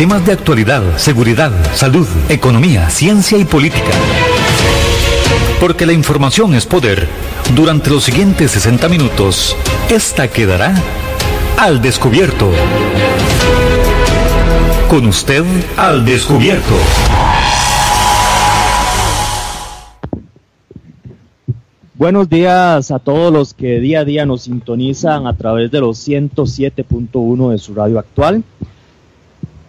Temas de actualidad, seguridad, salud, economía, ciencia y política. Porque la información es poder. Durante los siguientes 60 minutos, esta quedará al descubierto. Con usted al descubierto. Buenos días a todos los que día a día nos sintonizan a través de los 107.1 de su radio actual.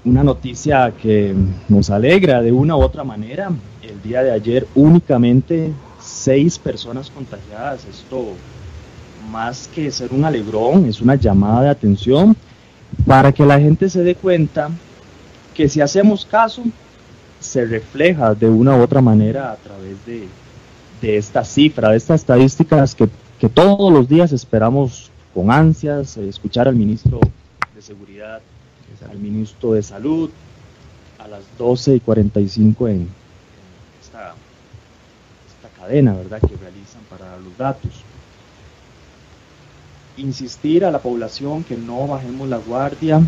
Una noticia que nos alegra de una u otra manera. El día de ayer únicamente seis personas contagiadas. Esto más que ser un alegrón, es una llamada de atención para que la gente se dé cuenta que si hacemos caso, se refleja de una u otra manera a través de, de esta cifra, de estas estadísticas que, que todos los días esperamos con ansias, eh, escuchar al ministro de Seguridad, al ministro de Salud, a las 12 y 45 en, esta, esta cadena, ¿verdad?, que realizan para los datos. Insistir a la población que no bajemos la guardia,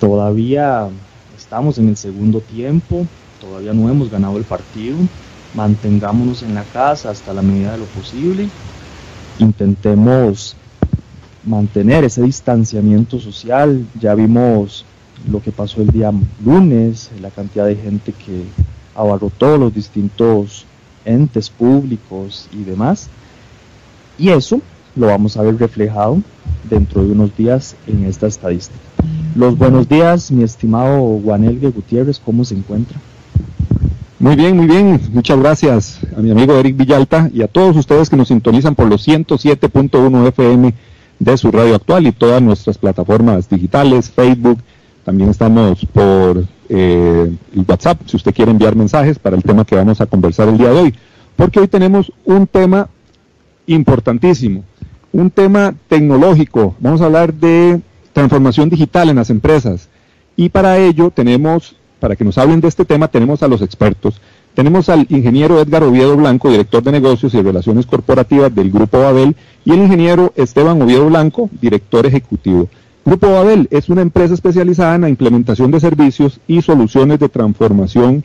todavía estamos en el segundo tiempo, todavía no hemos ganado el partido, mantengámonos en la casa hasta la medida de lo posible, intentemos mantener ese distanciamiento social, ya vimos lo que pasó el día lunes, la cantidad de gente que abarrotó los distintos entes públicos y demás, y eso lo vamos a ver reflejado dentro de unos días en esta estadística. Los buenos días, mi estimado Juanelgue Gutiérrez, ¿cómo se encuentra? Muy bien, muy bien. Muchas gracias a mi amigo Eric Villalta y a todos ustedes que nos sintonizan por los 107.1 FM de su radio actual y todas nuestras plataformas digitales, Facebook. También estamos por eh, el WhatsApp, si usted quiere enviar mensajes para el tema que vamos a conversar el día de hoy. Porque hoy tenemos un tema importantísimo, un tema tecnológico. Vamos a hablar de transformación digital en las empresas. Y para ello tenemos para que nos hablen de este tema tenemos a los expertos. Tenemos al ingeniero Edgar Oviedo Blanco, director de negocios y relaciones corporativas del Grupo Babel, y el ingeniero Esteban Oviedo Blanco, director ejecutivo. Grupo Babel es una empresa especializada en la implementación de servicios y soluciones de transformación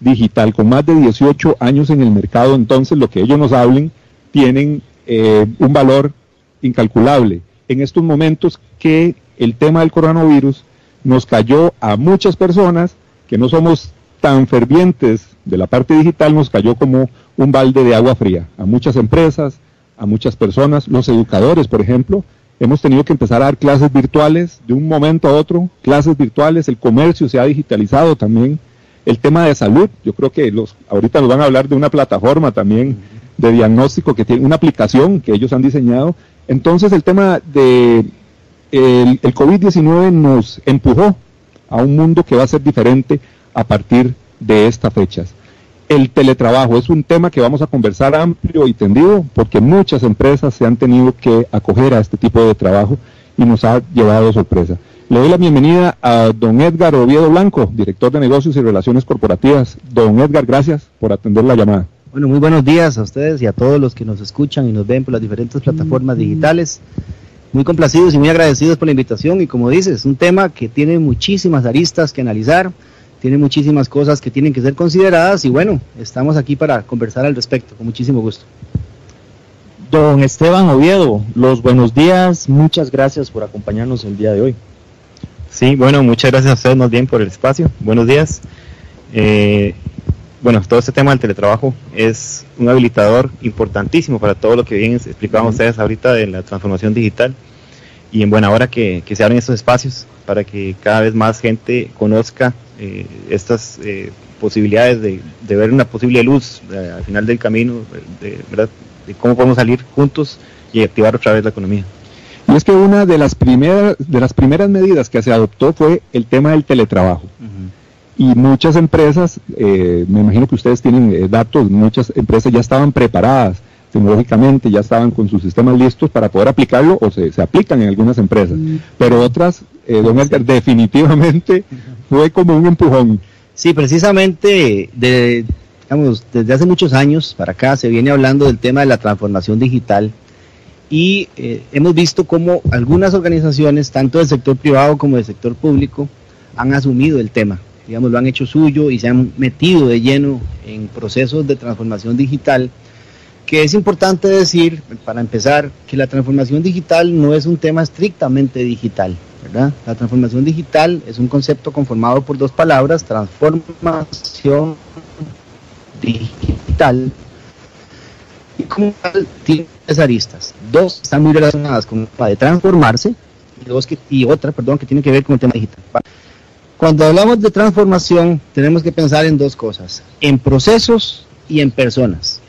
digital, con más de 18 años en el mercado, entonces lo que ellos nos hablen tienen eh, un valor incalculable. En estos momentos que el tema del coronavirus nos cayó a muchas personas, que no somos tan fervientes de la parte digital nos cayó como un balde de agua fría. A muchas empresas, a muchas personas, los educadores, por ejemplo, hemos tenido que empezar a dar clases virtuales de un momento a otro, clases virtuales, el comercio se ha digitalizado también, el tema de salud, yo creo que los ahorita nos van a hablar de una plataforma también de diagnóstico que tiene una aplicación que ellos han diseñado. Entonces el tema de el, el COVID-19 nos empujó a un mundo que va a ser diferente a partir de estas fechas. El teletrabajo es un tema que vamos a conversar amplio y tendido porque muchas empresas se han tenido que acoger a este tipo de trabajo y nos ha llevado sorpresa. Le doy la bienvenida a don Edgar Oviedo Blanco, director de negocios y relaciones corporativas. Don Edgar, gracias por atender la llamada. Bueno, muy buenos días a ustedes y a todos los que nos escuchan y nos ven por las diferentes plataformas digitales muy complacidos y muy agradecidos por la invitación y como dices, un tema que tiene muchísimas aristas que analizar, tiene muchísimas cosas que tienen que ser consideradas y bueno, estamos aquí para conversar al respecto, con muchísimo gusto. Don Esteban Oviedo, los buenos días, muchas gracias por acompañarnos el día de hoy. Sí, bueno, muchas gracias a ustedes más bien por el espacio. Buenos días. Eh, bueno, todo este tema del teletrabajo es un habilitador importantísimo para todo lo que bien explicaban ustedes ahorita de la transformación digital y en buena hora que, se abren estos espacios para que cada vez más gente conozca eh, estas eh, posibilidades de, ver una posible luz eh, al final del camino, de, ¿verdad? de cómo podemos salir juntos y activar otra vez la economía. Y es que una de las primeras, de las primeras medidas que se adoptó fue el tema del teletrabajo y muchas empresas, eh, me imagino que ustedes tienen datos, muchas empresas ya estaban preparadas tecnológicamente, ya estaban con sus sistemas listos para poder aplicarlo o se, aplican en algunas empresas, mm. pero otras, eh, don Edgar, definitivamente fue como un empujón. Sí, precisamente de, digamos, desde hace muchos años para acá se viene hablando del tema de la transformación digital y hemos visto cómo algunas organizaciones, tanto del sector privado como del sector público, han asumido el tema, digamos, lo han hecho suyo y se han metido de lleno en procesos de transformación digital, que es importante decir, para empezar, que la transformación digital no es un tema estrictamente digital, ¿verdad? La transformación digital es un concepto conformado por dos palabras, transformación digital y como tal tiene tres aristas. Dos están muy relacionadas con tema de transformarse y, dos que, y otra, perdón, que tiene que ver con el tema digital. Cuando hablamos de transformación, tenemos que pensar en dos cosas, en procesos y en personas.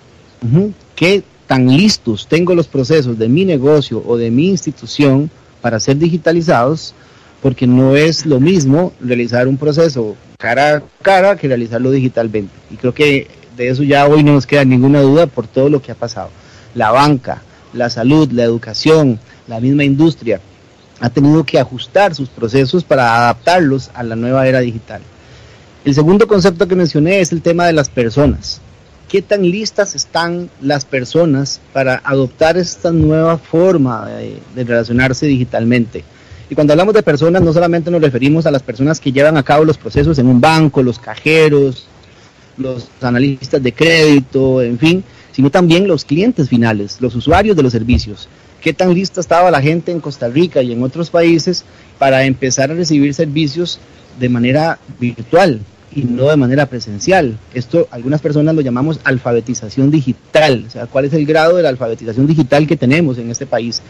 ¿Qué tan listos tengo los procesos de mi negocio o de mi institución para ser digitalizados? Porque no es lo mismo realizar un proceso cara a cara que realizarlo digitalmente. Y creo que de eso ya hoy no nos queda ninguna duda por todo lo que ha pasado. La banca, la salud, la educación, la misma industria ha tenido que ajustar sus procesos para adaptarlos a la nueva era digital. El segundo concepto que mencioné es el tema de las personas. ¿Qué tan listas están las personas para adoptar esta nueva forma de, relacionarse digitalmente? Y cuando hablamos de personas, no solamente nos referimos a las personas que llevan a cabo los procesos en un banco, los cajeros, los analistas de crédito, en fin, sino también los clientes finales, los usuarios de los servicios. ¿Qué tan lista estaba la gente en Costa Rica y en otros países para empezar a recibir servicios de manera virtual y no de manera presencial? Esto algunas personas lo llamamos alfabetización digital, o sea, cuál es el grado de la alfabetización digital que tenemos en este país.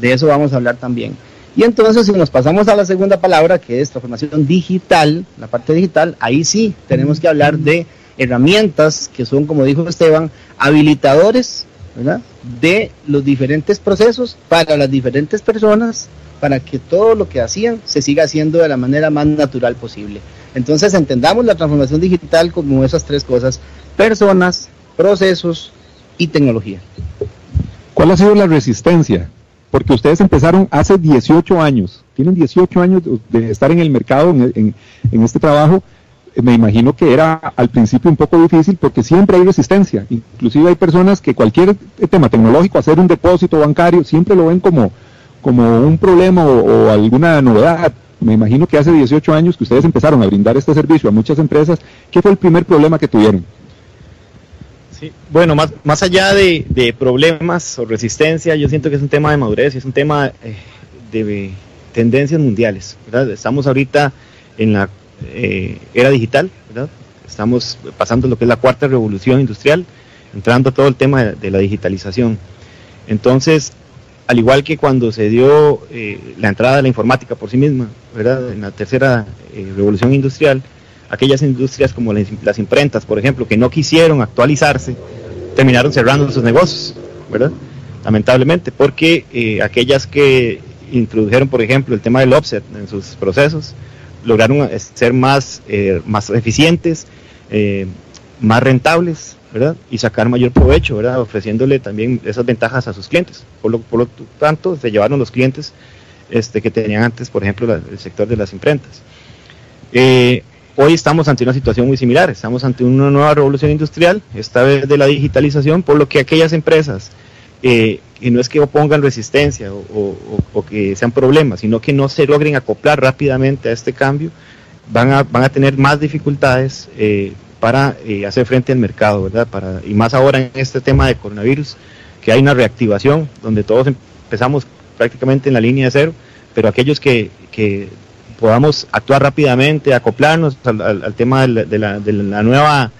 De eso vamos a hablar también. Y entonces si nos pasamos a la segunda palabra, que es transformación digital, la parte digital, ahí sí tenemos que hablar de herramientas que son, como dijo Esteban, habilitadores de los diferentes procesos para las diferentes personas, para que todo lo que hacían se siga haciendo de la manera más natural posible. Entonces entendamos la transformación digital como esas tres cosas, personas, procesos y tecnología. ¿Cuál ha sido la resistencia? Porque ustedes empezaron hace 18 años, tienen 18 años de estar en el mercado, en, este trabajo, me imagino que era al principio un poco difícil porque siempre hay resistencia. Inclusive hay personas que cualquier tema tecnológico, hacer un depósito bancario, siempre lo ven como, como un problema o, alguna novedad. Me imagino que hace 18 años que ustedes empezaron a brindar este servicio a muchas empresas. ¿Qué fue el primer problema que tuvieron? Sí, bueno, más, más allá de, problemas o resistencia, yo siento que es un tema de madurez, es un tema eh, de tendencias mundiales. Estamos ahorita en la eh, era digital, Estamos pasando lo que es la cuarta revolución industrial, entrando a todo el tema de, la digitalización. Entonces, al igual que cuando se dio eh, la entrada de la informática por sí misma, ¿verdad? En la tercera eh, revolución industrial, aquellas industrias como las, imprentas, por ejemplo, que no quisieron actualizarse, terminaron cerrando sus negocios, ¿verdad? Lamentablemente, porque aquellas que introdujeron, por ejemplo, el tema del offset en sus procesos, lograron eh, ser más, eh, más eficientes, eh, más rentables, Y sacar mayor provecho, ¿verdad? Ofreciéndole también esas ventajas a sus clientes. Por lo, tanto, se llevaron los clientes este, que tenían antes, por ejemplo, el sector de las imprentas. hoy estamos ante una situación muy similar, estamos ante una nueva revolución industrial, esta vez de la digitalización, por lo que aquellas empresas eh, y no es que opongan resistencia o, que sean problemas, sino que no se logren acoplar rápidamente a este cambio, van a, van a tener más dificultades eh, para eh, hacer frente al mercado, ¿verdad? Y más ahora en este tema de coronavirus, que hay una reactivación donde todos empezamos prácticamente en la línea de cero, pero aquellos que, que podamos actuar rápidamente, acoplarnos al, tema de la, de la, nueva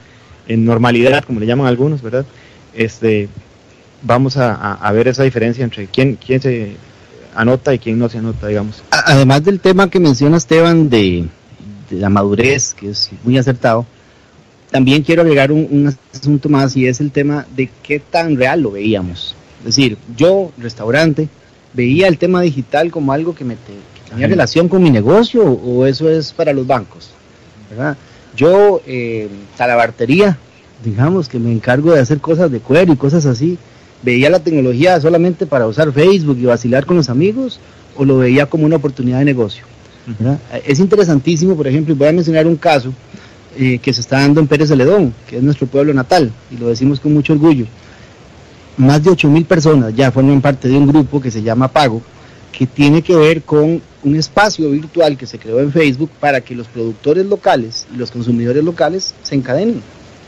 normalidad, como le llaman algunos, ¿verdad? Este, vamos a, ver esa diferencia entre quién, quién se anota y quién no se anota, digamos. Además del tema que menciona Esteban de, la madurez, que es muy acertado, también quiero agregar un, asunto más y es el tema de qué tan real lo veíamos. Es decir, yo, restaurante, veía el tema digital como algo que, me tenía relación con mi negocio o eso es para los bancos. ¿verdad? Yo, eh, talabartería, digamos que me encargo de hacer cosas de cuero y cosas así, veía la tecnología solamente para usar Facebook y vacilar con los amigos o lo veía como una oportunidad de negocio. Es interesantísimo, por ejemplo, y voy a mencionar un caso eh, que se está dando en Pérez Celedón, que es nuestro pueblo natal, y lo decimos con mucho orgullo. Más de 8 mil personas ya forman parte de un grupo que se llama Pago, que tiene que ver con un espacio virtual que se creó en Facebook para que los productores locales y los consumidores locales se encadenen.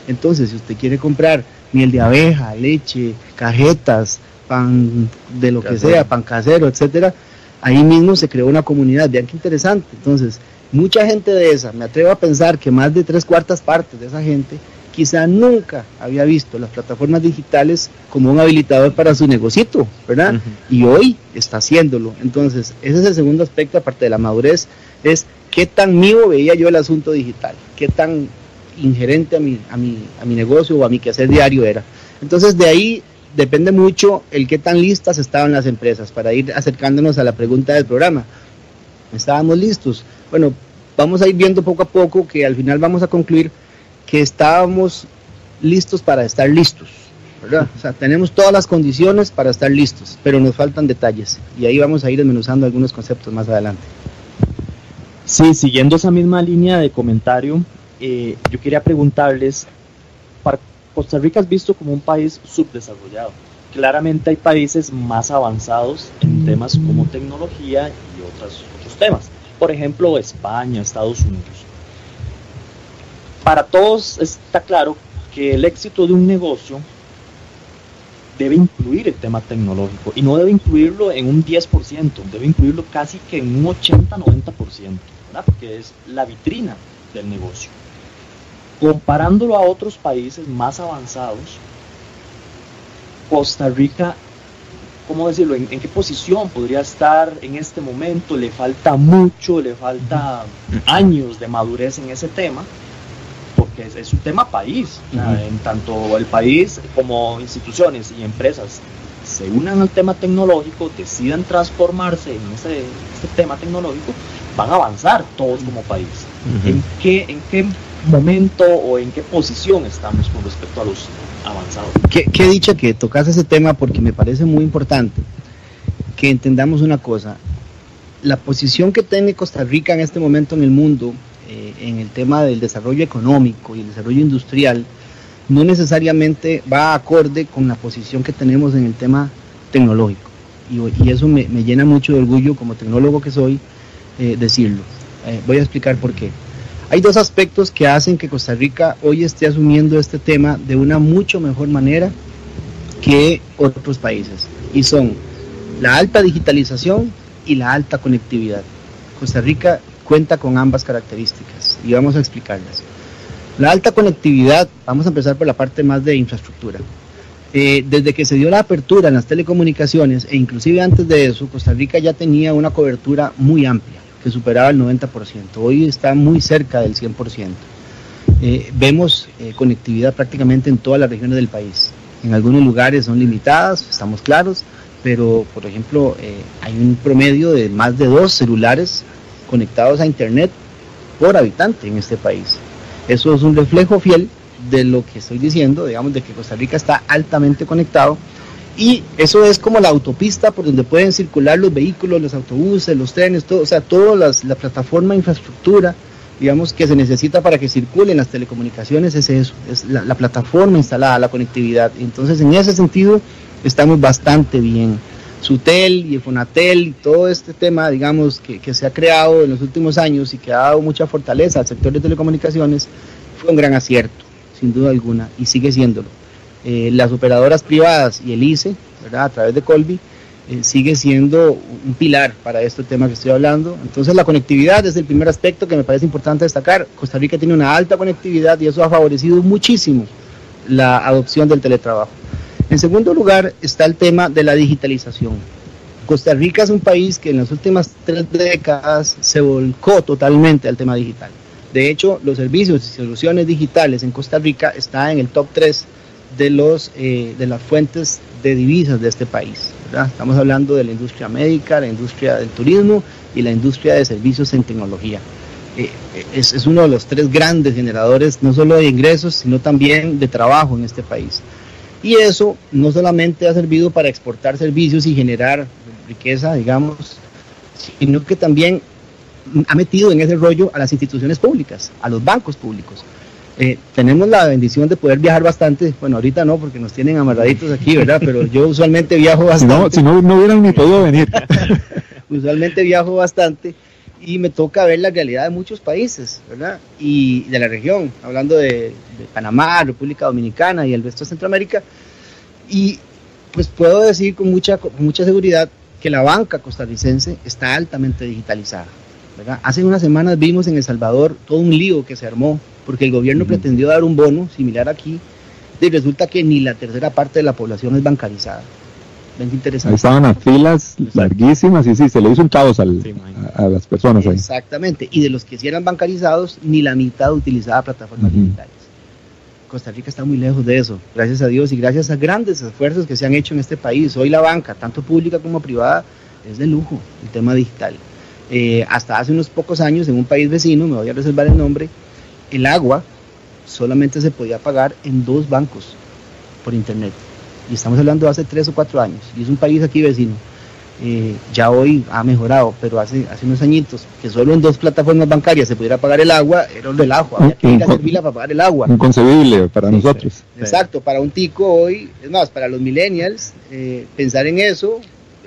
Entonces, si usted quiere comprar miel de abeja, leche, cajetas, pan de lo que sea, pan casero, etcétera, ahí mismo se creó una comunidad. Vean qué interesante. Entonces, mucha gente de esa, me atrevo a pensar que más de tres cuartas partes de esa gente quizá nunca había visto las plataformas digitales como un habilitador para su negocito, ¿verdad? Y hoy está haciéndolo. Entonces, ese es el segundo aspecto, aparte de la madurez, es qué tan mío veía yo el asunto digital, qué tan ingerente a mi, a mi, a mi negocio o a mi quehacer diario era. Entonces, de ahí depende mucho el qué tan listas estaban las empresas para ir acercándonos a la pregunta del programa. ¿Estábamos listos? Bueno, vamos a ir viendo poco a poco que al final vamos a concluir que estábamos listos para estar listos. ¿verdad? O sea, tenemos todas las condiciones para estar listos, pero nos faltan detalles y ahí vamos a ir desmenuzando algunos conceptos más adelante. Sí, siguiendo esa misma línea de comentario, eh, yo quería preguntarles, Costa Rica es visto como un país subdesarrollado. Claramente hay países más avanzados en temas como tecnología y otros, otros temas. Por ejemplo, España, Estados Unidos para todos está claro que el éxito de un negocio debe incluir el tema tecnológico y no debe incluirlo en un 10%, debe incluirlo casi que en un 80-90%, porque es la vitrina del negocio. Comparándolo a otros países más avanzados, Costa Rica, ¿cómo decirlo? ¿En, qué posición podría estar en este momento? Le falta mucho, le falta años de madurez en ese tema porque es, un tema país. En tanto el país como instituciones y empresas se unan al tema tecnológico, decidan transformarse en ese, este tema tecnológico, van a avanzar todos como país. ¿En, qué, ¿En qué momento o en qué posición estamos con respecto a los avanzados? Qué, qué dicha que tocas ese tema porque me parece muy importante que entendamos una cosa. La posición que tiene Costa Rica en este momento en el mundo eh, en el tema del desarrollo económico y el desarrollo industrial no necesariamente va acorde con la posición que tenemos en el tema tecnológico. Y, eso me, llena mucho de orgullo como tecnólogo que soy eh, decirlo. Eh, voy a explicar por qué. Hay dos aspectos que hacen que Costa Rica hoy esté asumiendo este tema de una mucho mejor manera que otros países. Y son la alta digitalización y la alta conectividad. Costa Rica cuenta con ambas características y vamos a explicarlas. La alta conectividad, vamos a empezar por la parte más de infraestructura. Eh, desde que se dio la apertura en las telecomunicaciones e inclusive antes de eso, Costa Rica ya tenía una cobertura muy amplia, que superaba el 90%. Hoy está muy cerca del 100%. Eh, vemos eh, conectividad prácticamente en todas las regiones del país. En algunos lugares son limitadas, estamos claros, pero por ejemplo hay un promedio de más de dos celulares conectados a Internet por habitante en este país. Eso es un reflejo fiel de lo que estoy diciendo, digamos, de que Costa Rica está altamente conectado y eso es como la autopista por donde pueden circular los vehículos, los autobuses, los trenes, todo, o sea, toda la plataforma, infraestructura, digamos, que se necesita para que circulen las telecomunicaciones es eso, es la, la plataforma instalada, la conectividad. Entonces, en ese sentido, estamos bastante bien. Sutel y Fonatel y todo este tema, digamos, que, se ha creado en los últimos años y que ha dado mucha fortaleza al sector de telecomunicaciones, fue un gran acierto, sin duda alguna, y sigue siéndolo. Eh, las operadoras privadas y el ICE, a través de Colby, eh, sigue siendo un pilar para este tema que estoy hablando. Entonces la conectividad es el primer aspecto que me parece importante destacar. Costa Rica tiene una alta conectividad y eso ha favorecido muchísimo la adopción del teletrabajo. En segundo lugar está el tema de la digitalización. Costa Rica es un país que en las últimas tres décadas se volcó totalmente al tema digital. De hecho, los servicios y soluciones digitales en Costa Rica están en el top 3 de, los, eh, de las fuentes de divisas de este país. Estamos hablando de la industria médica, la industria del turismo y la industria de servicios en tecnología. Eh, es, es uno de los tres grandes generadores, no solo de ingresos, sino también de trabajo en este país. Y eso no solamente ha servido para exportar servicios y generar riqueza, digamos, sino que también ha metido en ese rollo a las instituciones públicas, a los bancos públicos. Eh, tenemos la bendición de poder viajar bastante, bueno, ahorita no, porque nos tienen amarraditos aquí, ¿verdad? Pero yo usualmente viajo bastante. Si no, no, hubieran ni podido venir. usualmente viajo bastante y me toca ver la realidad de muchos países, ¿verdad? Y de la región, hablando de, Panamá, República Dominicana y el resto de Centroamérica. Y pues puedo decir con mucha, con mucha seguridad que la banca costarricense está altamente digitalizada. ¿verdad? Hace unas semanas vimos en El Salvador todo un lío que se armó porque el gobierno pretendió dar un bono similar aquí y resulta que ni la tercera parte de la población es bancarizada interesante. estaban las filas larguísimas y sí, se le hizo un caos a, las personas ahí. Exactamente, y de los que sí eran bancarizados, ni la mitad utilizaba plataformas digitales. Costa Rica está muy lejos de eso, gracias a Dios y gracias a grandes esfuerzos que se han hecho en este país. Hoy la banca, tanto pública como privada, es de lujo el tema digital. Eh, hasta hace unos pocos años, en un país vecino, me voy a reservar el nombre, el agua solamente se podía pagar en dos bancos por internet y estamos hablando de hace tres o cuatro años, y es un país aquí vecino. Eh, ya hoy ha mejorado, pero hace, hace unos añitos que solo en dos plataformas bancarias se pudiera pagar el agua, era un relajo, había que ir a hacer fila para pagar el agua. Inconcebible para nosotros. Exacto, para un tico hoy, es más, para los millennials, eh, pensar en eso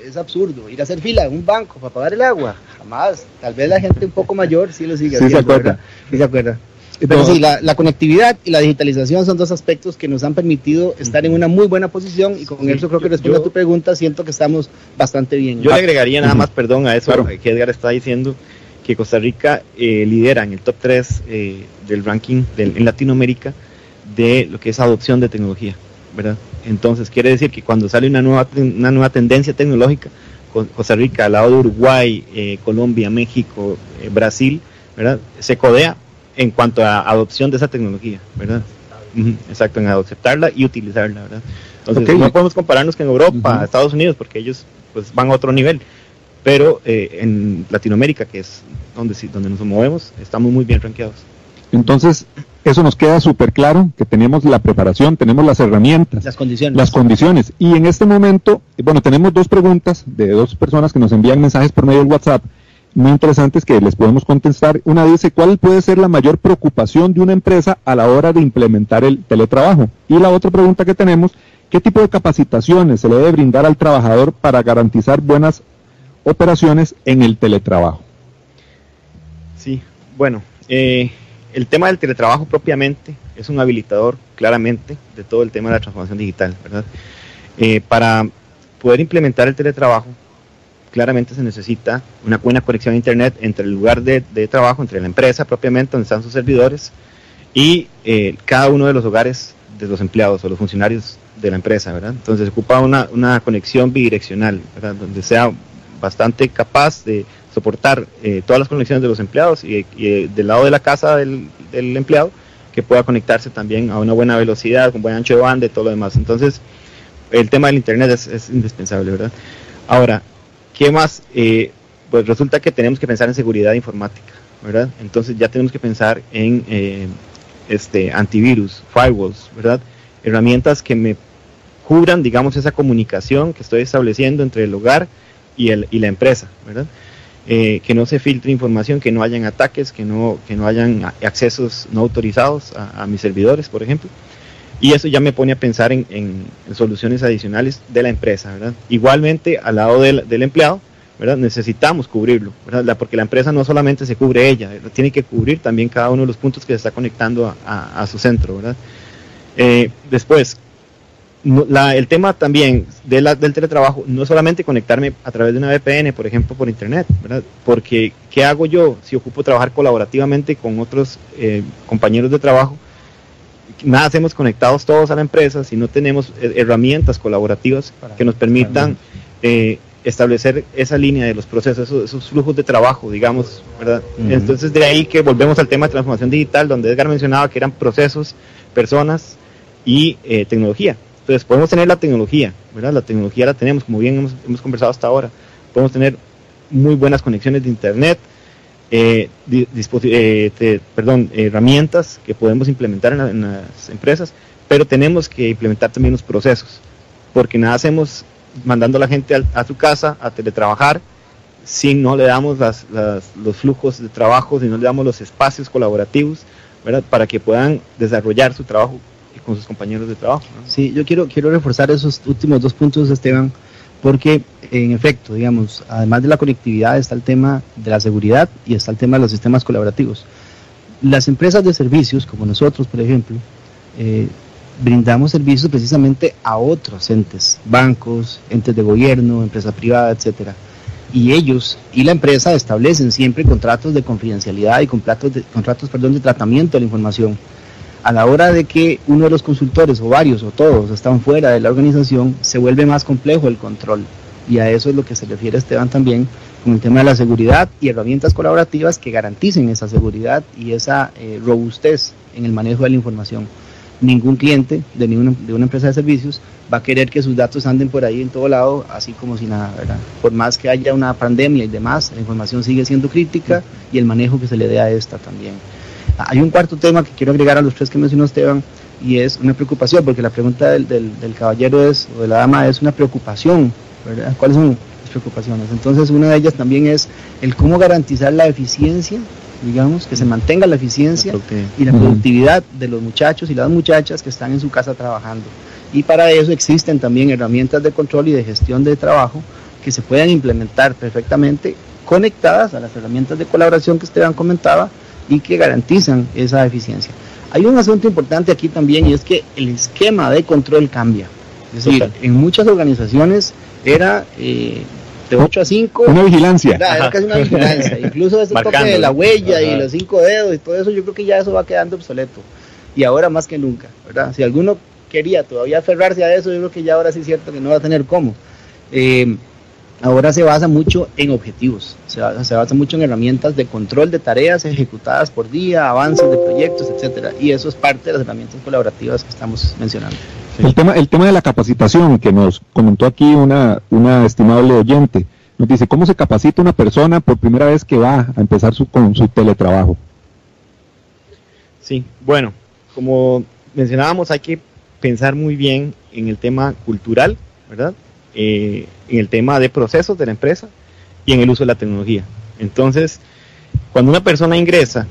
es absurdo, ir a hacer fila en un banco para pagar el agua, jamás. Tal vez la gente un poco mayor sí lo sigue sí Se acuerda. Sí se acuerda. Pero sí, la, conectividad y la digitalización son dos aspectos que nos han permitido estar en una muy buena posición y con eso creo que respondo a tu pregunta, siento que estamos bastante bien. Yo le agregaría nada más, perdón, a eso que Edgar está diciendo, que Costa Rica eh, lidera en el top 3 eh, del ranking en Latinoamérica de lo que es adopción de tecnología, ¿verdad? Entonces quiere decir que cuando sale una nueva, una nueva tendencia tecnológica, Costa Rica al lado de Uruguay, eh, Colombia, México, Brasil, ¿verdad? Se codea en cuanto a adopción de esa tecnología, ¿verdad? exacto, en aceptarla y utilizarla, ¿verdad? Entonces, no podemos compararnos con Europa, Estados Unidos, porque ellos pues van a otro nivel, pero eh, en Latinoamérica, que es donde, donde nos movemos, estamos muy bien rankeados. Entonces, eso nos queda súper claro, que tenemos la preparación, tenemos las herramientas. Las condiciones. Las condiciones. Y en este momento, bueno, tenemos dos preguntas de dos personas que nos envían mensajes por medio del WhatsApp muy interesantes que les podemos contestar. Una dice, ¿cuál puede ser la mayor preocupación de una empresa a la hora de implementar el teletrabajo? Y la otra pregunta que tenemos, ¿qué tipo de capacitaciones se le debe brindar al trabajador para garantizar buenas operaciones en el teletrabajo? Sí, bueno, eh, el tema del teletrabajo propiamente es un habilitador claramente de todo el tema de la transformación digital, ¿verdad? Eh, para poder implementar el teletrabajo claramente se necesita una buena conexión a Internet entre el lugar de, trabajo, entre la empresa propiamente, donde están sus servidores, y eh, cada uno de los hogares de los empleados o los funcionarios de la empresa, ¿verdad? Entonces ocupa una, una conexión bidireccional, ¿verdad? Donde sea bastante capaz de soportar eh, todas las conexiones de los empleados y, eh, del lado de la casa del, empleado que pueda conectarse también a una buena velocidad, con buen ancho de banda y todo lo demás. Entonces, el tema del Internet es, es indispensable, ¿verdad? Ahora, ¿Qué más? Eh, pues resulta que tenemos que pensar en seguridad informática, ¿verdad? Entonces ya tenemos que pensar en eh, este antivirus, firewalls, ¿verdad? Herramientas que me cubran, digamos, esa comunicación que estoy estableciendo entre el hogar y, el, y la empresa, ¿verdad? Eh, que no se filtre información, que no hayan ataques, que no, que no hayan accesos no autorizados a mis servidores, por ejemplo. Y eso ya me pone a pensar en, soluciones adicionales de la empresa, ¿verdad? Igualmente, al lado del, empleado, ¿verdad? Necesitamos cubrirlo, ¿verdad? porque la empresa no solamente se cubre ella, tiene que cubrir también cada uno de los puntos que se está conectando a, su centro. Eh, después, el tema también del teletrabajo, no solamente conectarme a través de una VPN, por ejemplo, por internet, ¿verdad? Porque, ¿qué hago yo si ocupo trabajar colaborativamente con otros eh, compañeros de trabajo? Nada hacemos conectados todos a la empresa si no tenemos herramientas colaborativas que nos permitan eh, establecer esa línea de los procesos, esos, flujos de trabajo, digamos, ¿verdad? Entonces de ahí que volvemos al tema de transformación digital, donde Edgar mencionaba que eran procesos, personas y eh, tecnología. Entonces podemos tener la tecnología, ¿verdad? La tecnología la tenemos, como bien hemos, hemos conversado hasta ahora. Podemos tener muy buenas conexiones de Internet, eh, eh perdón, herramientas que podemos implementar en, las empresas, pero tenemos que implementar también los procesos, porque nada hacemos mandando a la gente a, su casa a teletrabajar si no le damos los flujos de trabajo, si no le damos los espacios colaborativos, ¿verdad? Para que puedan desarrollar su trabajo con sus compañeros de trabajo. Sí, yo quiero, quiero reforzar esos últimos dos puntos, Esteban, porque en efecto, digamos, además de la conectividad está el tema de la seguridad y está el tema de los sistemas colaborativos. Las empresas de servicios, como nosotros, por ejemplo, eh, brindamos servicios precisamente a otros entes, bancos, entes de gobierno, empresa privada, etcétera. Y ellos y la empresa establecen siempre contratos de confidencialidad y contratos contratos, perdón, de tratamiento de la información. A la hora de que uno de los consultores o varios o todos están fuera de la organización, se vuelve más complejo el control. Y a eso es lo que se refiere Esteban también con el tema de la seguridad y herramientas colaborativas que garanticen esa seguridad y esa eh, robustez en el manejo de la información. Ningún cliente de, ninguna, de una empresa de servicios va a querer que sus datos anden por ahí en todo lado, así como si nada, ¿verdad? Por más que haya una pandemia y demás, la información sigue siendo crítica y el manejo que se le dé a esta también. Hay un cuarto tema que quiero agregar a los tres que mencionó Esteban y es una preocupación, porque la pregunta del, del, del caballero es, o de la dama es una preocupación, ¿verdad? ¿Cuáles son preocupaciones. Entonces, una de ellas también es el cómo garantizar la eficiencia, digamos, que se mantenga la eficiencia y la productividad de los muchachos y las muchachas que están en su casa trabajando. Y para eso existen también herramientas de control y de gestión de trabajo que se puedan implementar perfectamente conectadas a las herramientas de colaboración que Esteban comentaba y que garantizan esa eficiencia. Hay un asunto importante aquí también y es que el esquema de control cambia. Es decir, en muchas organizaciones era eh, de 8 a 5. Una vigilancia. Era casi una vigilancia. Incluso ese toque de la huella y los cinco dedos y todo eso, yo creo que ya eso va quedando obsoleto. Y ahora más que nunca, ¿verdad? Si alguno quería todavía aferrarse a eso, yo creo que ya ahora sí es cierto que no va a tener cómo. Eh, ahora se basa mucho en objetivos, se basa, se basa, mucho en herramientas de control de tareas ejecutadas por día, avances de proyectos, etcétera, y eso es parte de las herramientas colaborativas que estamos mencionando. Sí. El, tema, el tema de la capacitación que nos comentó aquí una, una estimable oyente, nos dice, ¿cómo se capacita una persona por primera vez que va a empezar su, con su teletrabajo? Sí, bueno, como mencionábamos, hay que pensar muy bien en el tema cultural, ¿verdad? Eh, en el tema de procesos de la empresa y en el uso de la tecnología. Entonces, cuando una persona ingresa,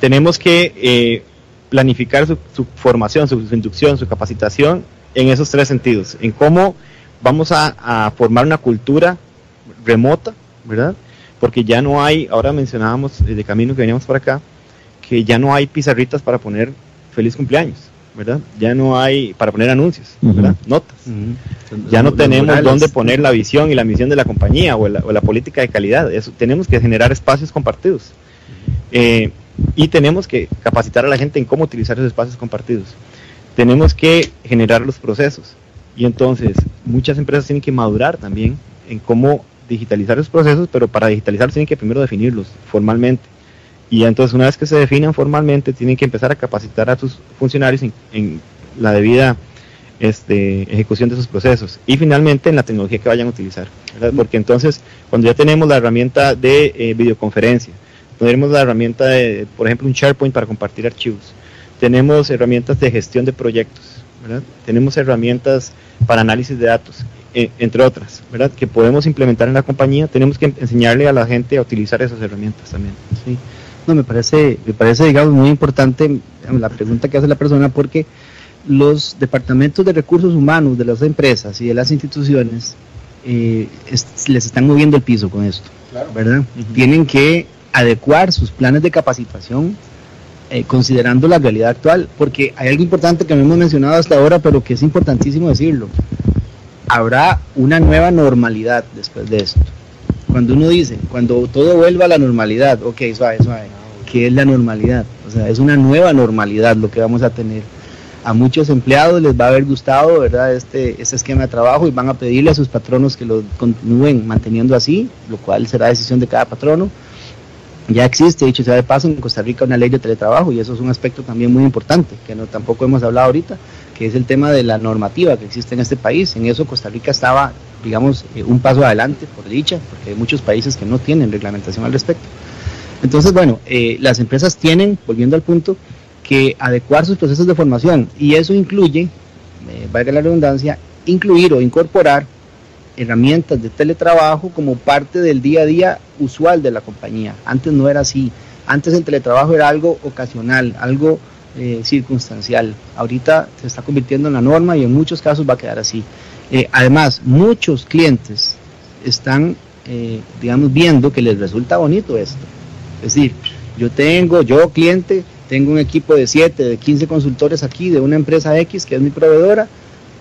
tenemos que eh, planificar su, formación, su, inducción, su capacitación en esos tres sentidos, en cómo vamos a, a, formar una cultura remota, ¿verdad? Porque ya no hay, ahora mencionábamos de camino que veníamos por acá, que ya no hay pizarritas para poner feliz cumpleaños. ¿Verdad? Ya no hay para poner anuncios, ¿verdad? Uh -huh. Notas. Uh -huh. Ya no tenemos murales. dónde poner la visión y la misión de la compañía o la, o la política de calidad. Eso, tenemos que generar espacios compartidos. Eh, y tenemos que capacitar a la gente en cómo utilizar esos espacios compartidos. Tenemos que generar los procesos. Y entonces, muchas empresas tienen que madurar también en cómo digitalizar esos procesos, pero para digitalizarlos tienen que primero definirlos formalmente y entonces una vez que se definan formalmente tienen que empezar a capacitar a sus funcionarios en, en la debida este, ejecución de esos procesos y finalmente en la tecnología que vayan a utilizar ¿verdad? porque entonces cuando ya tenemos la herramienta de eh, videoconferencia tenemos la herramienta de por ejemplo un SharePoint para compartir archivos tenemos herramientas de gestión de proyectos ¿verdad? tenemos herramientas para análisis de datos eh, entre otras, ¿verdad? Que podemos implementar en la compañía, tenemos que enseñarle a la gente a utilizar esas herramientas también. Sí. No, me parece, me parece, digamos, muy importante la pregunta que hace la persona porque los departamentos de recursos humanos de las empresas y de las instituciones eh, es, les están moviendo el piso con esto, claro. ¿verdad? Uh -huh. Tienen que adecuar sus planes de capacitación eh, considerando la realidad actual, porque hay algo importante que no hemos mencionado hasta ahora, pero que es importantísimo decirlo. Habrá una nueva normalidad después de esto cuando uno dice, cuando todo vuelva a la normalidad, ok, suave, suave, ¿qué es la normalidad? O sea, es una nueva normalidad lo que vamos a tener. A muchos empleados les va a haber gustado, ¿verdad?, este, este esquema de trabajo y van a pedirle a sus patronos que lo continúen manteniendo así, lo cual será decisión de cada patrono. Ya existe, dicho sea de paso, en Costa Rica una ley de teletrabajo y eso es un aspecto también muy importante, que no tampoco hemos hablado ahorita, que es el tema de la normativa que existe en este país. En eso Costa Rica estaba digamos, eh, un paso adelante, por dicha, porque hay muchos países que no tienen reglamentación al respecto. Entonces, bueno, eh, las empresas tienen, volviendo al punto, que adecuar sus procesos de formación y eso incluye, eh, valga la redundancia, incluir o incorporar herramientas de teletrabajo como parte del día a día usual de la compañía. Antes no era así. Antes el teletrabajo era algo ocasional, algo eh, circunstancial. Ahorita se está convirtiendo en la norma y en muchos casos va a quedar así Eh, además, muchos clientes están, eh, digamos, viendo que les resulta bonito esto. Es decir, yo tengo, yo cliente, tengo un equipo de 7, de 15 consultores aquí de una empresa X que es mi proveedora,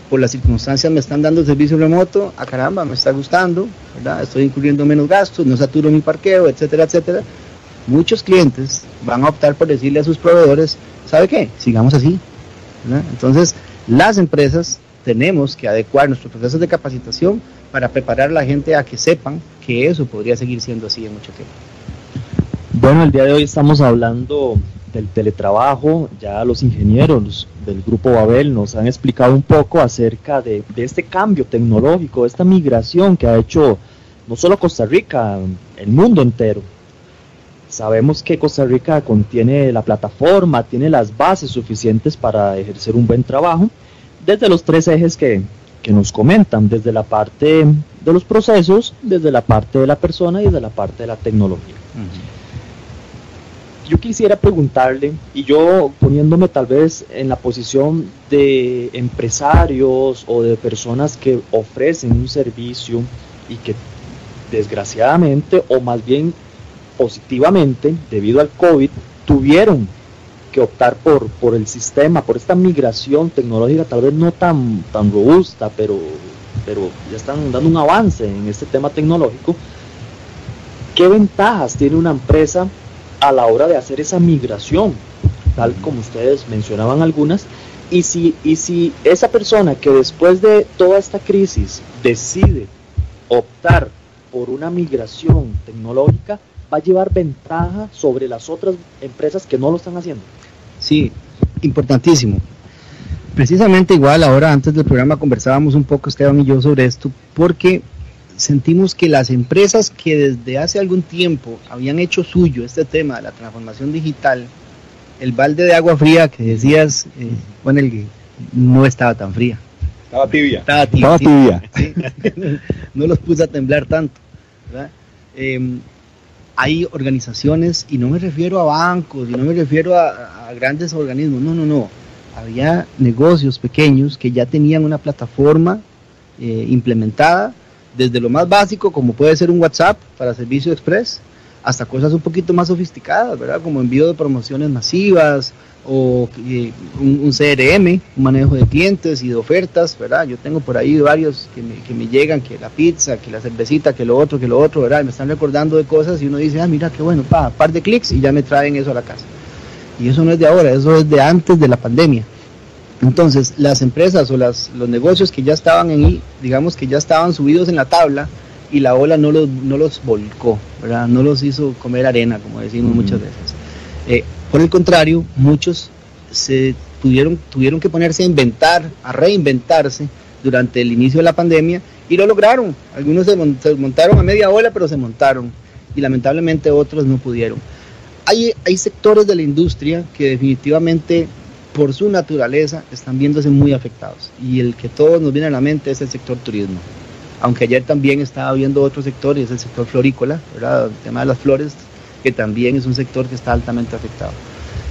por las circunstancias me están dando servicio remoto, a ah, caramba, me está gustando, ¿verdad? estoy incurriendo menos gastos, no saturo mi parqueo, etcétera, etcétera. Muchos clientes van a optar por decirle a sus proveedores, ¿sabe qué? Sigamos así. Entonces, las empresas tenemos que adecuar nuestros procesos de capacitación para preparar a la gente a que sepan que eso podría seguir siendo así en mucho tiempo. Bueno, el día de hoy estamos hablando del teletrabajo, ya los ingenieros del grupo Babel nos han explicado un poco acerca de, este cambio tecnológico, esta migración que ha hecho no solo Costa Rica, el mundo entero. Sabemos que Costa Rica contiene la plataforma, tiene las bases suficientes para ejercer un buen trabajo, desde los tres ejes que, nos comentan, desde la parte de los procesos, desde la parte de la persona y desde la parte de la tecnología. Yo quisiera preguntarle, y yo poniéndome tal vez en la posición de empresarios o de personas que ofrecen un servicio y que desgraciadamente o más bien positivamente, debido al COVID, tuvieron que optar por, por el sistema, por esta migración tecnológica, tal vez no tan, tan robusta, pero, pero ya están dando un avance en este tema tecnológico. ¿Qué ventajas tiene una empresa a la hora de hacer esa migración, tal como ustedes mencionaban algunas, y si, y si esa persona que después de toda esta crisis decide optar por una migración tecnológica, va a llevar ventaja sobre las otras empresas que no lo están haciendo. Sí, importantísimo. Precisamente igual ahora antes del programa conversábamos un poco Esteban y yo sobre esto, porque sentimos que las empresas que desde hace algún tiempo habían hecho suyo este tema de la transformación digital, el balde de agua fría que decías, eh, bueno, el, no estaba tan fría. Estaba tibia. Estaba tibia. no los puse a temblar tanto. Em, hay organizaciones, y no me refiero a bancos, y no me refiero a grandes organismos, no, no, no. Había negocios pequeños que ya tenían una plataforma eh, implementada desde lo más básico, como puede ser un WhatsApp para servicio express, hasta cosas un poquito más sofisticadas, ¿verdad? Como envío de promociones masivas o eh, un, CRM, un manejo de clientes y de ofertas, ¿verdad? Yo tengo por ahí varios que me, que me llegan, que la pizza, que la cervecita, que lo otro, que lo otro, ¿verdad? me están recordando de cosas y uno dice, ah, mira, qué bueno, pa, par de clics y ya me traen eso a la casa. Y eso no es de ahora, eso es de antes de la pandemia. Entonces, las empresas o las, los negocios que ya estaban ahí, digamos que ya estaban subidos en la tabla y la ola no los, no los volcó, ¿verdad? no los hizo comer arena, como decimos muchas veces. Eh, por el contrario, muchos se tuvieron, tuvieron que ponerse a inventar, a reinventarse durante el inicio de la pandemia y lo lograron. Algunos se, montaron a media ola, pero se montaron y lamentablemente otros no pudieron. Hay, hay sectores de la industria que definitivamente por su naturaleza están viéndose muy afectados. Y el que todos nos viene a la mente es el sector turismo. Aunque ayer también estaba viendo otro sector y es el sector florícola, ¿verdad? el tema de las flores, que también es un sector que está altamente afectado.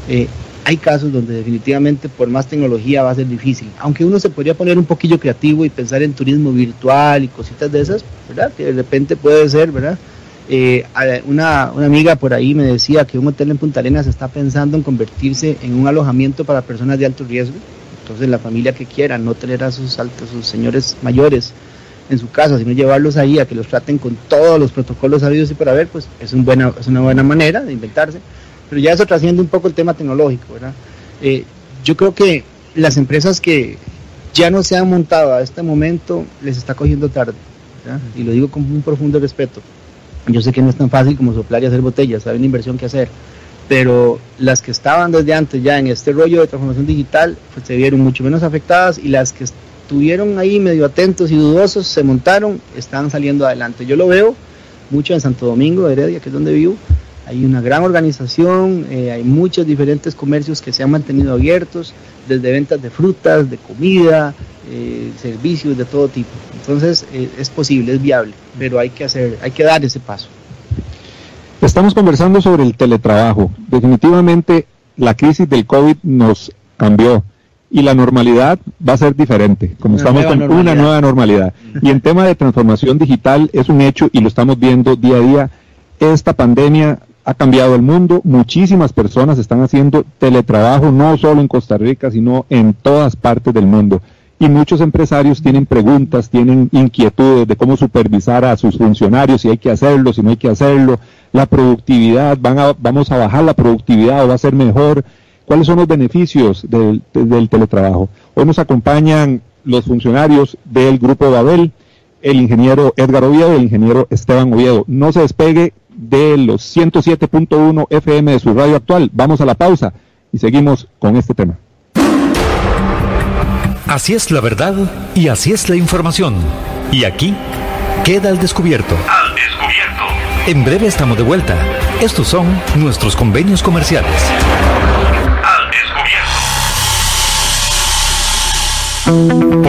Eh, hay casos donde definitivamente por más tecnología va a ser difícil, aunque uno se podría poner un poquillo creativo y pensar en turismo virtual y cositas de esas, ¿verdad? Que de repente puede ser, ¿verdad? Eh, una, amiga por ahí me decía que un hotel en Punta Arenas está pensando en convertirse en un alojamiento para personas de alto riesgo. Entonces la familia que quiera no tener a sus altos, sus señores mayores en su casa, sino llevarlos ahí a que los traten con todos los protocolos habidos y para ver, pues es, un buena, es una buena manera de inventarse. Pero ya eso trasciende un poco el tema tecnológico, ¿verdad? Eh, yo creo que las empresas que ya no se han montado a este momento les está cogiendo tarde, y lo digo con un profundo respeto yo sé que no es tan fácil como soplar y hacer botellas, hay una inversión que hacer, pero las que estaban desde antes ya en este rollo de transformación digital pues, se vieron mucho menos afectadas y las que estuvieron ahí medio atentos y dudosos se montaron, están saliendo adelante. Yo lo veo mucho en Santo Domingo, Heredia, que es donde vivo. Hay una gran organización, eh, hay muchos diferentes comercios que se han mantenido abiertos, desde ventas de frutas, de comida, eh, servicios de todo tipo. Entonces eh, es posible, es viable, pero hay que hacer, hay que dar ese paso. Estamos conversando sobre el teletrabajo. Definitivamente la crisis del COVID nos cambió y la normalidad va a ser diferente, como estamos con una nueva normalidad. Y en tema de transformación digital es un hecho y lo estamos viendo día a día. Esta pandemia ha cambiado el mundo, muchísimas personas están haciendo teletrabajo, no solo en Costa Rica, sino en todas partes del mundo. Y muchos empresarios tienen preguntas, tienen inquietudes de cómo supervisar a sus funcionarios, si hay que hacerlo, si no hay que hacerlo, la productividad, van a, vamos a bajar la productividad o va a ser mejor ¿Cuáles son los beneficios del, teletrabajo? Hoy nos acompañan los funcionarios del Grupo Babel, el ingeniero Edgar Oviedo y el ingeniero Esteban Oviedo. No se despegue de los 107.1 FM de su radio actual. Vamos a la pausa y seguimos con este tema. Así es la verdad y así es la información. Y aquí queda al descubierto. Al descubierto. En breve estamos de vuelta. Estos son nuestros convenios comerciales. Thank you.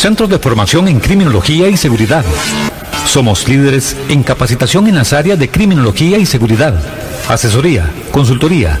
Centros de formación en criminología y seguridad. Somos líderes en capacitación en las áreas de criminología y seguridad, asesoría, consultoría,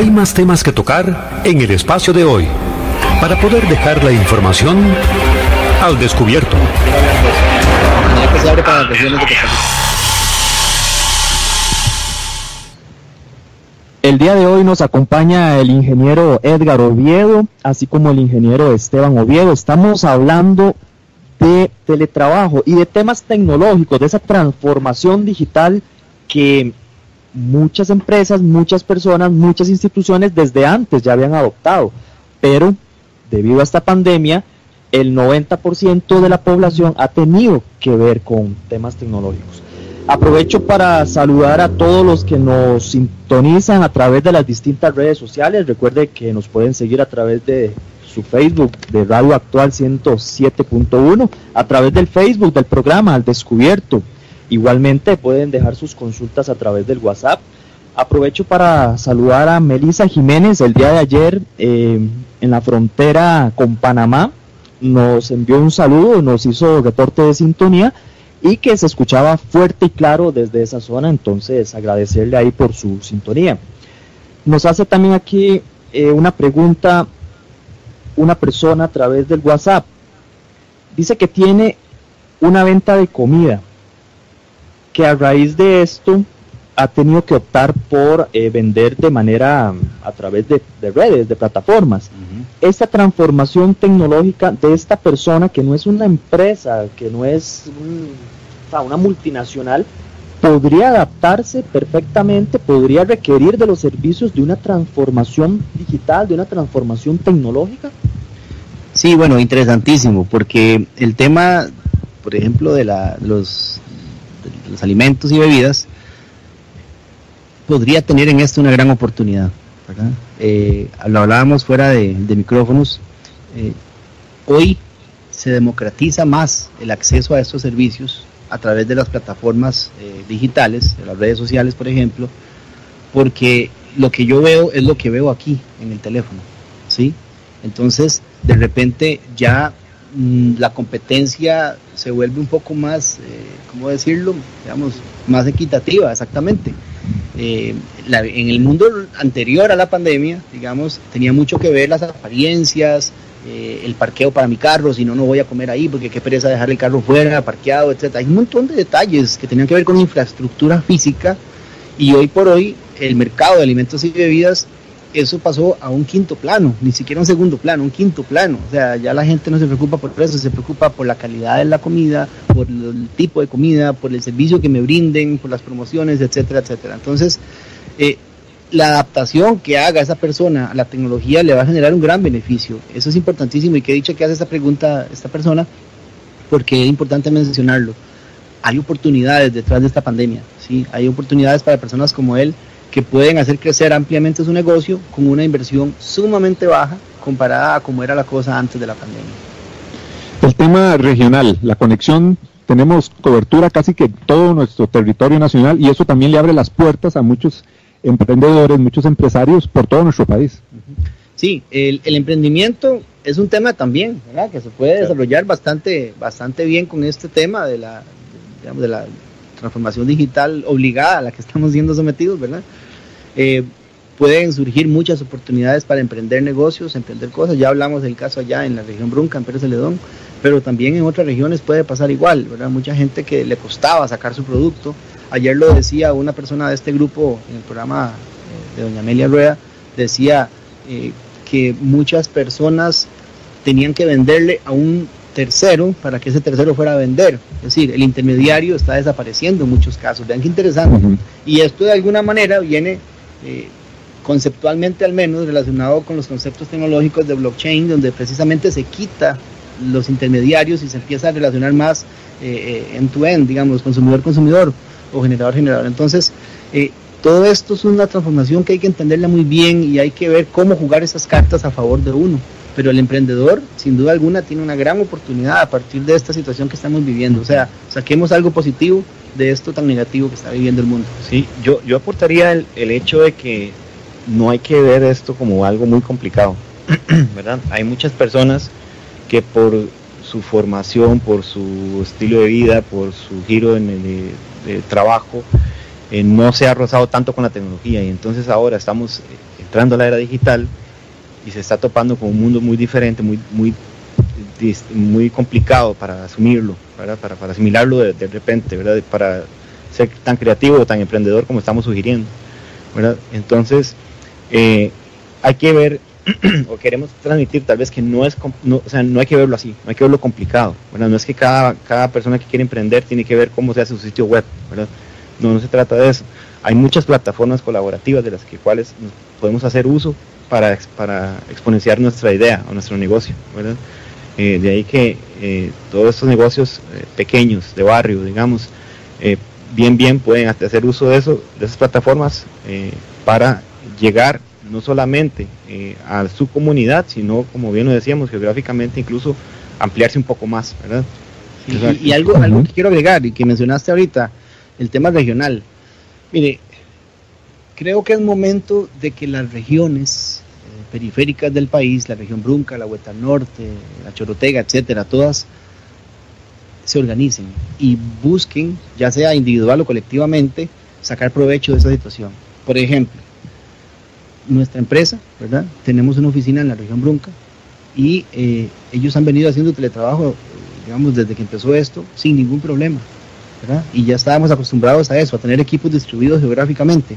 Hay más temas que tocar en el espacio de hoy para poder dejar la información al descubierto. El día de hoy nos acompaña el ingeniero Edgar Oviedo, así como el ingeniero Esteban Oviedo. Estamos hablando de teletrabajo y de temas tecnológicos, de esa transformación digital que muchas empresas, muchas personas, muchas instituciones desde antes ya habían adoptado, pero debido a esta pandemia, el 90% de la población ha tenido que ver con temas tecnológicos. Aprovecho para saludar a todos los que nos sintonizan a través de las distintas redes sociales. Recuerde que nos pueden seguir a través de su Facebook de Radio Actual 107.1, a través del Facebook del programa Al Descubierto. Igualmente pueden dejar sus consultas a través del WhatsApp. Aprovecho para saludar a Melisa Jiménez el día de ayer. Eh, en la frontera con Panamá, nos envió un saludo, nos hizo reporte de sintonía y que se escuchaba fuerte y claro desde esa zona, entonces agradecerle ahí por su sintonía. Nos hace también aquí eh, una pregunta una persona a través del WhatsApp. Dice que tiene una venta de comida, que a raíz de esto ha tenido que optar por eh, vender de manera a través de, redes, de plataformas. Esta transformación tecnológica de esta persona, que no es una empresa, que no es una multinacional, podría adaptarse perfectamente, podría requerir de los servicios de una transformación digital, de una transformación tecnológica. Sí, bueno, interesantísimo, porque el tema, por ejemplo, de, la, los, los alimentos y bebidas, podría tener en esto una gran oportunidad. Eh, lo hablábamos fuera de, micrófonos. Eh, hoy se democratiza más el acceso a estos servicios a través de las plataformas eh, digitales, de las redes sociales, por ejemplo, porque lo que yo veo es lo que veo aquí en el teléfono, ¿sí? Entonces, de repente ya la competencia se vuelve un poco más, eh, ¿cómo decirlo? Digamos, más equitativa, exactamente. Eh, en el mundo anterior a la pandemia, digamos, tenía mucho que ver las apariencias, eh, el parqueo para mi carro, si no, no voy a comer ahí porque qué pereza dejar el carro fuera, parqueado, etc. Hay un montón de detalles que tenían que ver con infraestructura física y hoy por hoy el mercado de alimentos y bebidas eso pasó a un quinto plano, ni siquiera un segundo plano, un quinto plano. O sea, ya la gente no se preocupa por eso, se preocupa por la calidad de la comida, por el tipo de comida, por el servicio que me brinden, por las promociones, etcétera, etcétera. Entonces, eh, la adaptación que haga esa persona a la tecnología le va a generar un gran beneficio. Eso es importantísimo y que he dicho que hace esta pregunta esta persona, porque es importante mencionarlo. Hay oportunidades detrás de esta pandemia, ¿sí? Hay oportunidades para personas como él que pueden hacer crecer ampliamente su negocio con una inversión sumamente baja comparada a cómo era la cosa antes de la pandemia. El tema regional, la conexión, tenemos cobertura casi que todo nuestro territorio nacional y eso también le abre las puertas a muchos emprendedores, muchos empresarios por todo nuestro país. Sí, el, emprendimiento es un tema también, ¿verdad? Que se puede desarrollar bastante, bastante bien con este tema de la, digamos, de la transformación digital obligada a la que estamos siendo sometidos, ¿verdad? Eh, pueden surgir muchas oportunidades para emprender negocios, emprender cosas. Ya hablamos del caso allá en la región Brunca, en Pérez Celedón, pero también en otras regiones puede pasar igual, ¿verdad? Mucha gente que le costaba sacar su producto. Ayer lo decía una persona de este grupo en el programa eh, de doña Amelia Rueda, decía eh, que muchas personas tenían que venderle a un tercero para que ese tercero fuera a vender. Es decir, el intermediario está desapareciendo en muchos casos. Vean qué interesante. Y esto de alguna manera viene eh, conceptualmente al menos relacionado con los conceptos tecnológicos de blockchain, donde precisamente se quita los intermediarios y se empieza a relacionar más eh, eh end-to-end, digamos, consumidor-consumidor o generador-generador. Entonces, eh, todo esto es una transformación que hay que entenderla muy bien y hay que ver cómo jugar esas cartas a favor de uno pero el emprendedor, sin duda alguna, tiene una gran oportunidad a partir de esta situación que estamos viviendo. O sea, saquemos algo positivo de esto tan negativo que está viviendo el mundo. Sí, yo, yo aportaría el, hecho de que no hay que ver esto como algo muy complicado, ¿verdad? Hay muchas personas que por su formación, por su estilo de vida, por su giro en el, trabajo, eh, no se ha rozado tanto con la tecnología y entonces ahora estamos entrando a la era digital y se está topando con un mundo muy diferente, muy, muy, muy complicado para asumirlo, Para, para, asimilarlo de, repente, ¿verdad? para ser tan creativo o tan emprendedor como estamos sugiriendo. ¿verdad? Entonces, eh, hay que ver, o queremos transmitir tal vez que no es, no, o sea, no hay que verlo así, no hay que verlo complicado, ¿verdad? No es que cada, cada persona que quiere emprender tiene que ver cómo se hace su sitio web, ¿verdad? No, no se trata de eso. Hay muchas plataformas colaborativas de las que cuales podemos hacer uso para, para exponenciar nuestra idea o nuestro negocio, ¿verdad? Eh, de ahí que eh, todos estos negocios eh, pequeños, de barrio, digamos, bien, bien pueden hacer uso de eso, de esas plataformas para llegar no solamente a su comunidad, sino, como bien lo decíamos, geográficamente incluso ampliarse un poco más, ¿verdad? y, algo, algo que quiero agregar y que mencionaste ahorita, el tema regional. Mire, creo que es momento de que las regiones eh, periféricas del país, la región Brunca, la Hueta Norte, la Chorotega, etcétera, todas se organicen y busquen, ya sea individual o colectivamente, sacar provecho de esa situación. Por ejemplo, nuestra empresa, ¿verdad? Tenemos una oficina en la región Brunca y eh, ellos han venido haciendo teletrabajo, digamos, desde que empezó esto, sin ningún problema, ¿verdad? Y ya estábamos acostumbrados a eso, a tener equipos distribuidos geográficamente.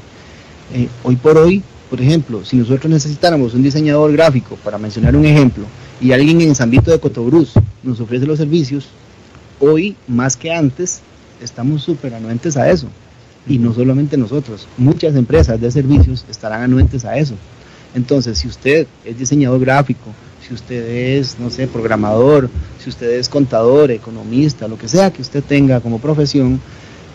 Eh, hoy por hoy, por ejemplo, si nosotros necesitáramos un diseñador gráfico, para mencionar un ejemplo, y alguien en San Vito de Cotobruz nos ofrece los servicios, hoy más que antes estamos súper anuentes a eso. Y no solamente nosotros, muchas empresas de servicios estarán anuentes a eso. Entonces, si usted es diseñador gráfico, si usted es, no sé, programador, si usted es contador, economista, lo que sea que usted tenga como profesión,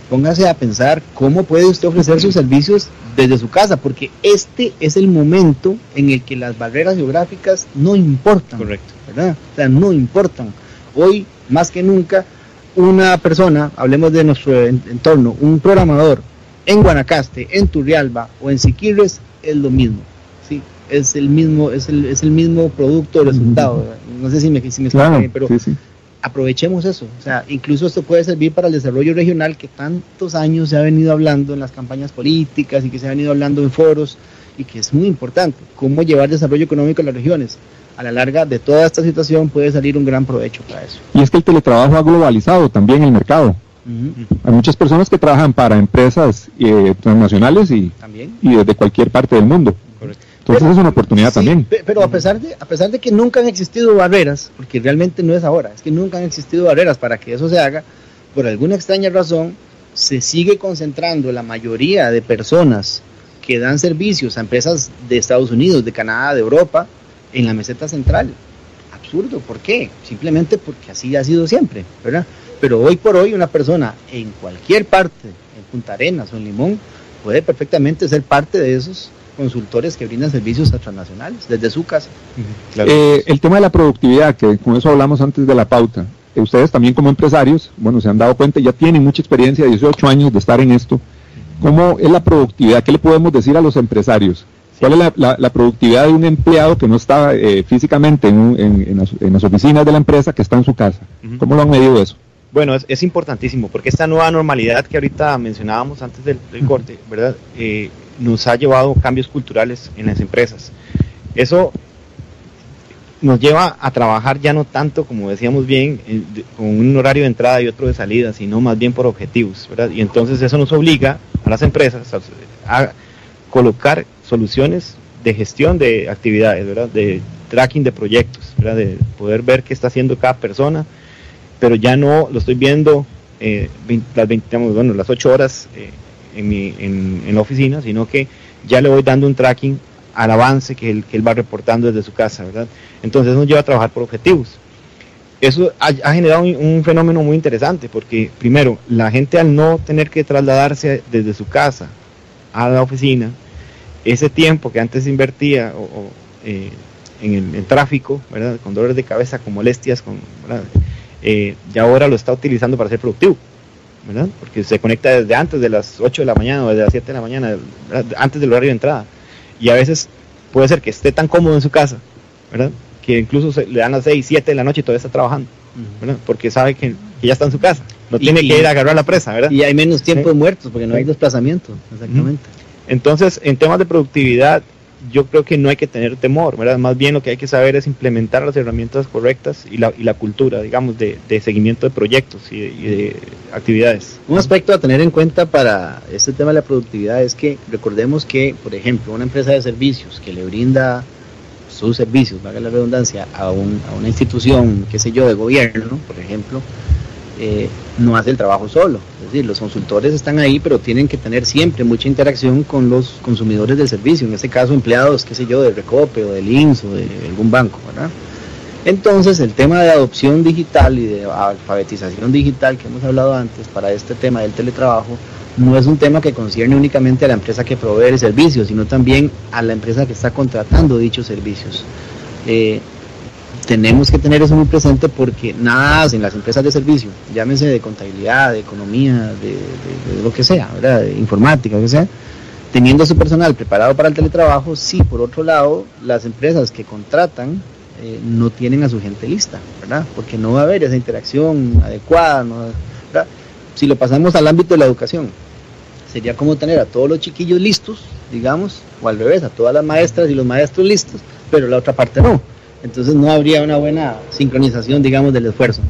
póngase a pensar cómo puede usted ofrecer sus servicios desde su casa, porque este es el momento en el que las barreras geográficas no importan. Correcto. ¿Verdad? O sea, no importan. Hoy, más que nunca, una persona, hablemos de nuestro entorno, un programador en Guanacaste, en Turrialba o en Siquirres, es lo mismo. ¿sí? es el mismo, es el, es el mismo producto o resultado. No sé si me, si me bien, pero aprovechemos eso. O sea, incluso esto puede servir para el desarrollo regional que tantos años se ha venido hablando en las campañas políticas y que se ha venido hablando en foros y que es muy importante. Cómo llevar desarrollo económico a las regiones. A la larga de toda esta situación puede salir un gran provecho para eso. Y es que el teletrabajo ha globalizado también el mercado. Hay muchas personas que trabajan para empresas eh, transnacionales y, y desde cualquier parte del mundo. Entonces es una oportunidad también. Pero a pesar, de, a pesar de que nunca han existido barreras, porque realmente no es ahora, es que nunca han existido barreras para que eso se haga, por alguna extraña razón se sigue concentrando la mayoría de personas que dan servicios a empresas de Estados Unidos, de Canadá, de Europa, en la meseta central. Absurdo, ¿por qué? Simplemente porque así ha sido siempre, ¿verdad? Pero hoy por hoy una persona en cualquier parte, en Punta Arenas o en Limón, puede perfectamente ser parte de esos consultores que brindan servicios a transnacionales desde su casa. Eh, el tema de la productividad, que con eso hablamos antes de la pauta, eh, ustedes también como empresarios, bueno, se han dado cuenta, ya tienen mucha experiencia, 18 años de estar en esto. ¿Cómo es la productividad? ¿Qué le podemos decir a los empresarios? ¿Cuál es la, productividad de un empleado que no está eh, físicamente en, las, oficinas de la empresa, que está en su casa? ¿Cómo lo han medido eso? Bueno, es, importantísimo, porque esta nueva normalidad que ahorita mencionábamos antes del, corte, ¿verdad? Nos ha llevado cambios culturales en las empresas. Eso nos lleva a trabajar ya no tanto, como decíamos bien, eh, con un horario de entrada y otro de salida, sino más bien por objetivos. Y entonces eso nos obliga a las empresas a, colocar soluciones de gestión de actividades. De tracking de proyectos. De poder ver qué está haciendo cada persona, pero ya no lo estoy viendo eh, las, 20, bueno, las 8 horas eh, en, mi, en, la oficina, sino que ya le voy dando un tracking al avance que él, va reportando desde su casa, ¿verdad? Entonces nos lleva a trabajar por objetivos. Eso ha, generado un, fenómeno muy interesante, porque primero, la gente al no tener que trasladarse desde su casa a la oficina, ese tiempo que antes invertía eh, en el tráfico, ¿verdad? con dolores de cabeza, con molestias, con, eh, ya ahora lo está utilizando para ser productivo. Porque se conecta desde antes de las 8 de la mañana o desde las 7 de la mañana, antes del horario de entrada. Y a veces puede ser que esté tan cómodo en su casa, ¿verdad? Que incluso le dan las 6, 7 de la noche y todavía está trabajando, Porque sabe que, ya está en su casa. No tiene que ir a agarrar la presa, ¿verdad? Y hay menos tiempo de muertos porque no hay desplazamiento, exactamente. Entonces, en temas de productividad, yo creo que no hay que tener temor, ¿verdad? Más bien lo que hay que saber es implementar las herramientas correctas y la, y la cultura, digamos, de, de seguimiento de proyectos y de, actividades. Un aspecto a tener en cuenta para este tema de la productividad es que recordemos que, por ejemplo, una empresa de servicios que le brinda sus servicios, valga la redundancia, a, un, a una institución, qué sé yo, de gobierno, por ejemplo, eh, no hace el trabajo solo. Es decir, los consultores están ahí, pero tienen que tener siempre mucha interacción con los consumidores del servicio, en este caso empleados, qué sé yo, de Recope o del INS o de algún banco, ¿verdad? Entonces, el tema de adopción digital y de alfabetización digital que hemos hablado antes para este tema del teletrabajo, no es un tema que concierne únicamente a la empresa que provee el servicio, sino también a la empresa que está contratando dichos servicios. Eh, tenemos que tener eso muy presente porque nada hacen las empresas de servicio, llámese de contabilidad, de economía, de, lo que sea, ¿verdad? de informática, lo que sea, teniendo su personal preparado para el teletrabajo, sí, por otro lado, las empresas que contratan eh, no tienen a su gente lista, ¿verdad? Porque no va a haber esa interacción adecuada, Si lo pasamos al ámbito de la educación, sería como tener a todos los chiquillos listos, digamos, o al revés, a todas las maestras y los maestros listos, pero la otra parte no entonces no habría una buena sincronización, digamos, del esfuerzo.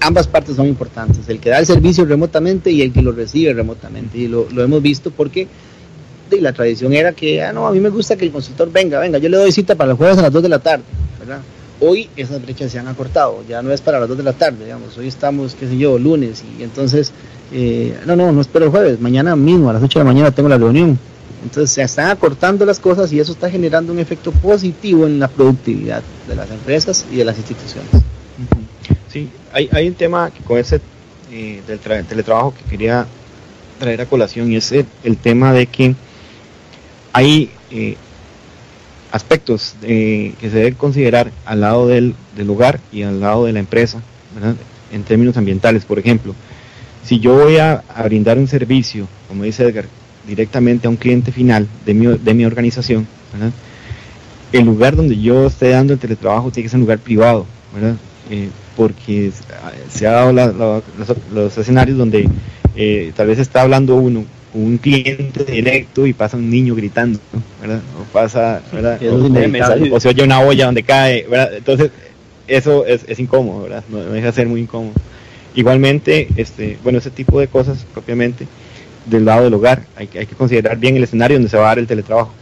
Ambas partes son importantes, el que da el servicio remotamente y el que lo recibe remotamente. Y lo, hemos visto porque la tradición era que, ah, no, a mí me gusta que el consultor venga, venga, yo le doy cita para los jueves a las 2 de la tarde, ¿verdad? Hoy esas brechas se han acortado, ya no es para las 2 de la tarde, digamos, hoy estamos, qué sé yo, lunes, y entonces, eh, no, no, no espero el jueves, mañana mismo a las 8 de la mañana tengo la reunión, entonces se están acortando las cosas y eso está generando un efecto positivo en la productividad de las empresas y de las instituciones. Sí, hay, hay un tema con ese eh, del teletrabajo que quería traer a colación y es el, tema de que hay eh, aspectos que se deben considerar al lado del, del, hogar y al lado de la empresa, en términos ambientales, por ejemplo. Si yo voy a brindar un servicio, como dice Edgar, directamente a un cliente final de mi, de mi organización, el lugar donde yo esté dando el teletrabajo tiene que ser un lugar privado, ¿verdad? Eh, porque se ha dado los, escenarios donde eh, tal vez está hablando uno con un cliente directo y pasa un niño gritando, ¿verdad? O pasa, ¿verdad? O, se oye una olla donde cae, ¿verdad? Entonces, eso es, es incómodo, ¿verdad? No, deja de ser muy incómodo. Igualmente, este, bueno, ese tipo de cosas propiamente del lado del hogar, hay, hay que considerar bien el escenario donde se va a dar el teletrabajo.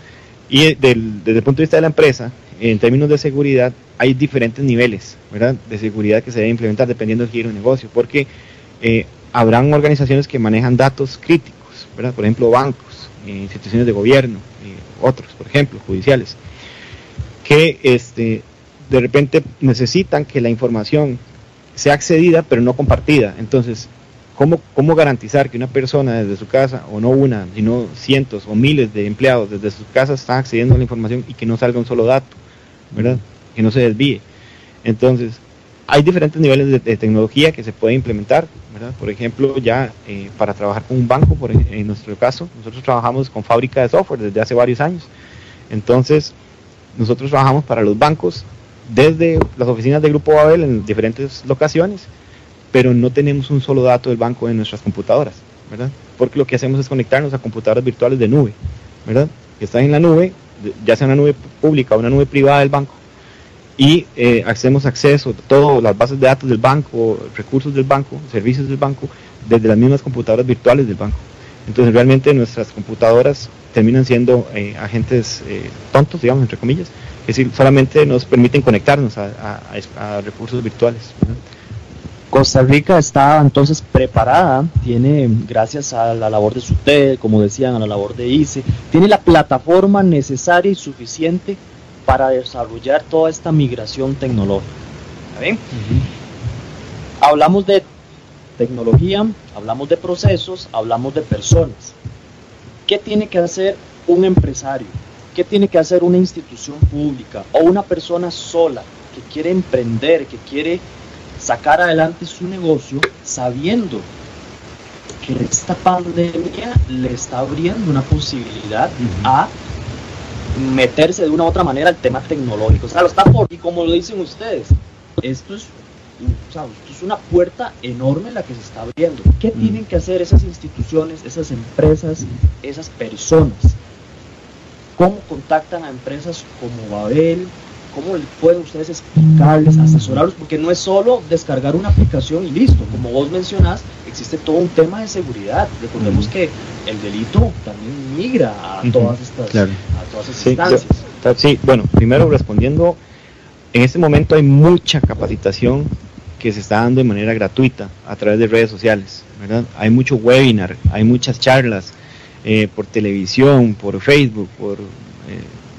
Y del, desde el punto de vista de la empresa, en términos de seguridad, hay diferentes niveles de seguridad que se debe implementar dependiendo del giro de negocio, porque eh, habrán organizaciones que manejan datos críticos, por ejemplo, bancos, eh, instituciones de gobierno, eh, otros, por ejemplo, judiciales, que este, de repente necesitan que la información sea accedida pero no compartida. Entonces, ¿cómo, ¿cómo garantizar que una persona desde su casa, o no una, sino cientos o miles de empleados desde sus casas están accediendo a la información y que no salga un solo dato? ¿verdad? Que no se desvíe. Entonces, hay diferentes niveles de, tecnología que se puede implementar, ¿verdad? Por ejemplo, ya eh, para trabajar con un banco, por, en nuestro caso, nosotros trabajamos con fábrica de software desde hace varios años. Entonces, nosotros trabajamos para los bancos desde las oficinas de Grupo Babel en diferentes locaciones, pero no tenemos un solo dato del banco en nuestras computadoras, ¿verdad? Porque lo que hacemos es conectarnos a computadoras virtuales de nube, ¿verdad? Que están en la nube ya sea una nube pública o una nube privada del banco, y eh, hacemos acceso a todas las bases de datos del banco, recursos del banco, servicios del banco, desde las mismas computadoras virtuales del banco. Entonces realmente nuestras computadoras terminan siendo eh, agentes eh, tontos, digamos, entre comillas, es decir, solamente nos permiten conectarnos a, recursos virtuales. Costa Rica está entonces preparada, tiene, gracias a la labor de SUTED, como decían, a la labor de ICE, tiene la plataforma necesaria y suficiente para desarrollar toda esta migración tecnológica. Hablamos de tecnología, hablamos de procesos, hablamos de personas. ¿Qué tiene que hacer un empresario? ¿Qué tiene que hacer una institución pública o una persona sola que quiere emprender, que quiere sacar adelante su negocio sabiendo que esta pandemia le está abriendo una posibilidad a meterse de una u otra manera al tema tecnológico. O sea, lo está por, y como lo dicen ustedes, esto es, esto es una puerta enorme la que se está abriendo. ¿Qué tienen que hacer esas instituciones, esas empresas, esas personas? ¿Cómo contactan a empresas como Babel, ¿Cómo pueden ustedes explicarles, asesorarlos? Porque no es solo descargar una aplicación y listo. Como vos mencionás, existe todo un tema de seguridad. Recordemos que el delito también migra a todas estas, a todas estas instancias. sí, bueno, primero respondiendo, en este momento hay mucha capacitación que se está dando de manera gratuita a través de redes sociales, ¿verdad? Hay mucho webinar, hay muchas charlas eh, por televisión, por Facebook, por eh,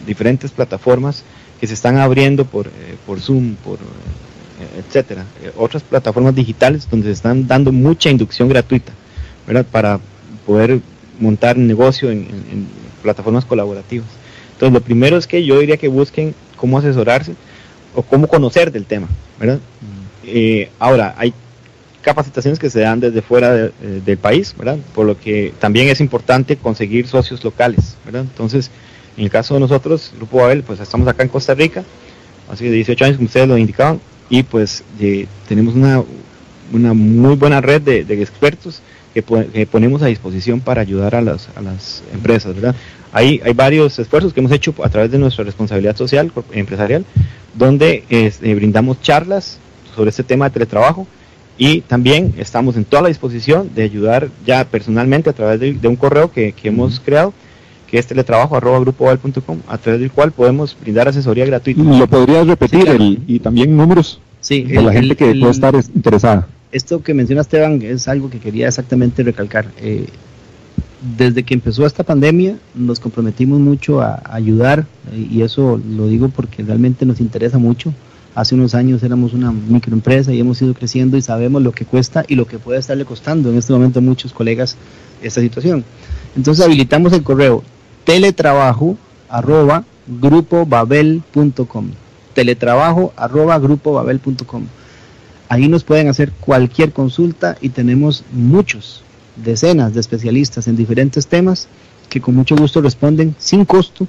diferentes plataformas que se están abriendo por, eh, por Zoom, por eh, etcétera, eh, otras plataformas digitales donde se están dando mucha inducción gratuita, ¿verdad? Para poder montar negocio en, plataformas colaborativas. Entonces, lo primero es que yo diría que busquen cómo asesorarse o cómo conocer del tema, ¿verdad? Mm. ahora, hay capacitaciones que se dan desde fuera del país, ¿verdad? Por lo que también es importante conseguir socios locales, ¿verdad? Entonces, en el caso de nosotros, Grupo Babel, pues estamos acá en Costa Rica, hace 18 años, como ustedes lo indicaban, y pues tenemos una, una muy buena red de, expertos que, ponemos a disposición para ayudar a las, a las empresas, ¿verdad? Hay, hay varios esfuerzos que hemos hecho a través de nuestra responsabilidad social empresarial, donde este, brindamos charlas sobre este tema de teletrabajo y también estamos en toda la disposición de ayudar ya personalmente a través de, un correo que, que hemos creado que es teletrabajo arroba a través del cual podemos brindar asesoría gratuita. ¿Lo podrías repetir y también números sí, de la gente que puede estar interesada? Esto que menciona Esteban es algo que quería exactamente recalcar. Eh, desde que empezó esta pandemia nos comprometimos mucho a, ayudar eh, y eso lo digo porque realmente nos interesa mucho. Hace unos años éramos una microempresa y hemos ido creciendo y sabemos lo que cuesta y lo que puede estarle costando en este momento a muchos colegas esta situación. Entonces habilitamos el correo teletrabajo arroba grupobabel.com teletrabajo arroba grupobabel.com ahí nos pueden hacer cualquier consulta y tenemos muchos decenas de especialistas en diferentes temas que con mucho gusto responden sin costo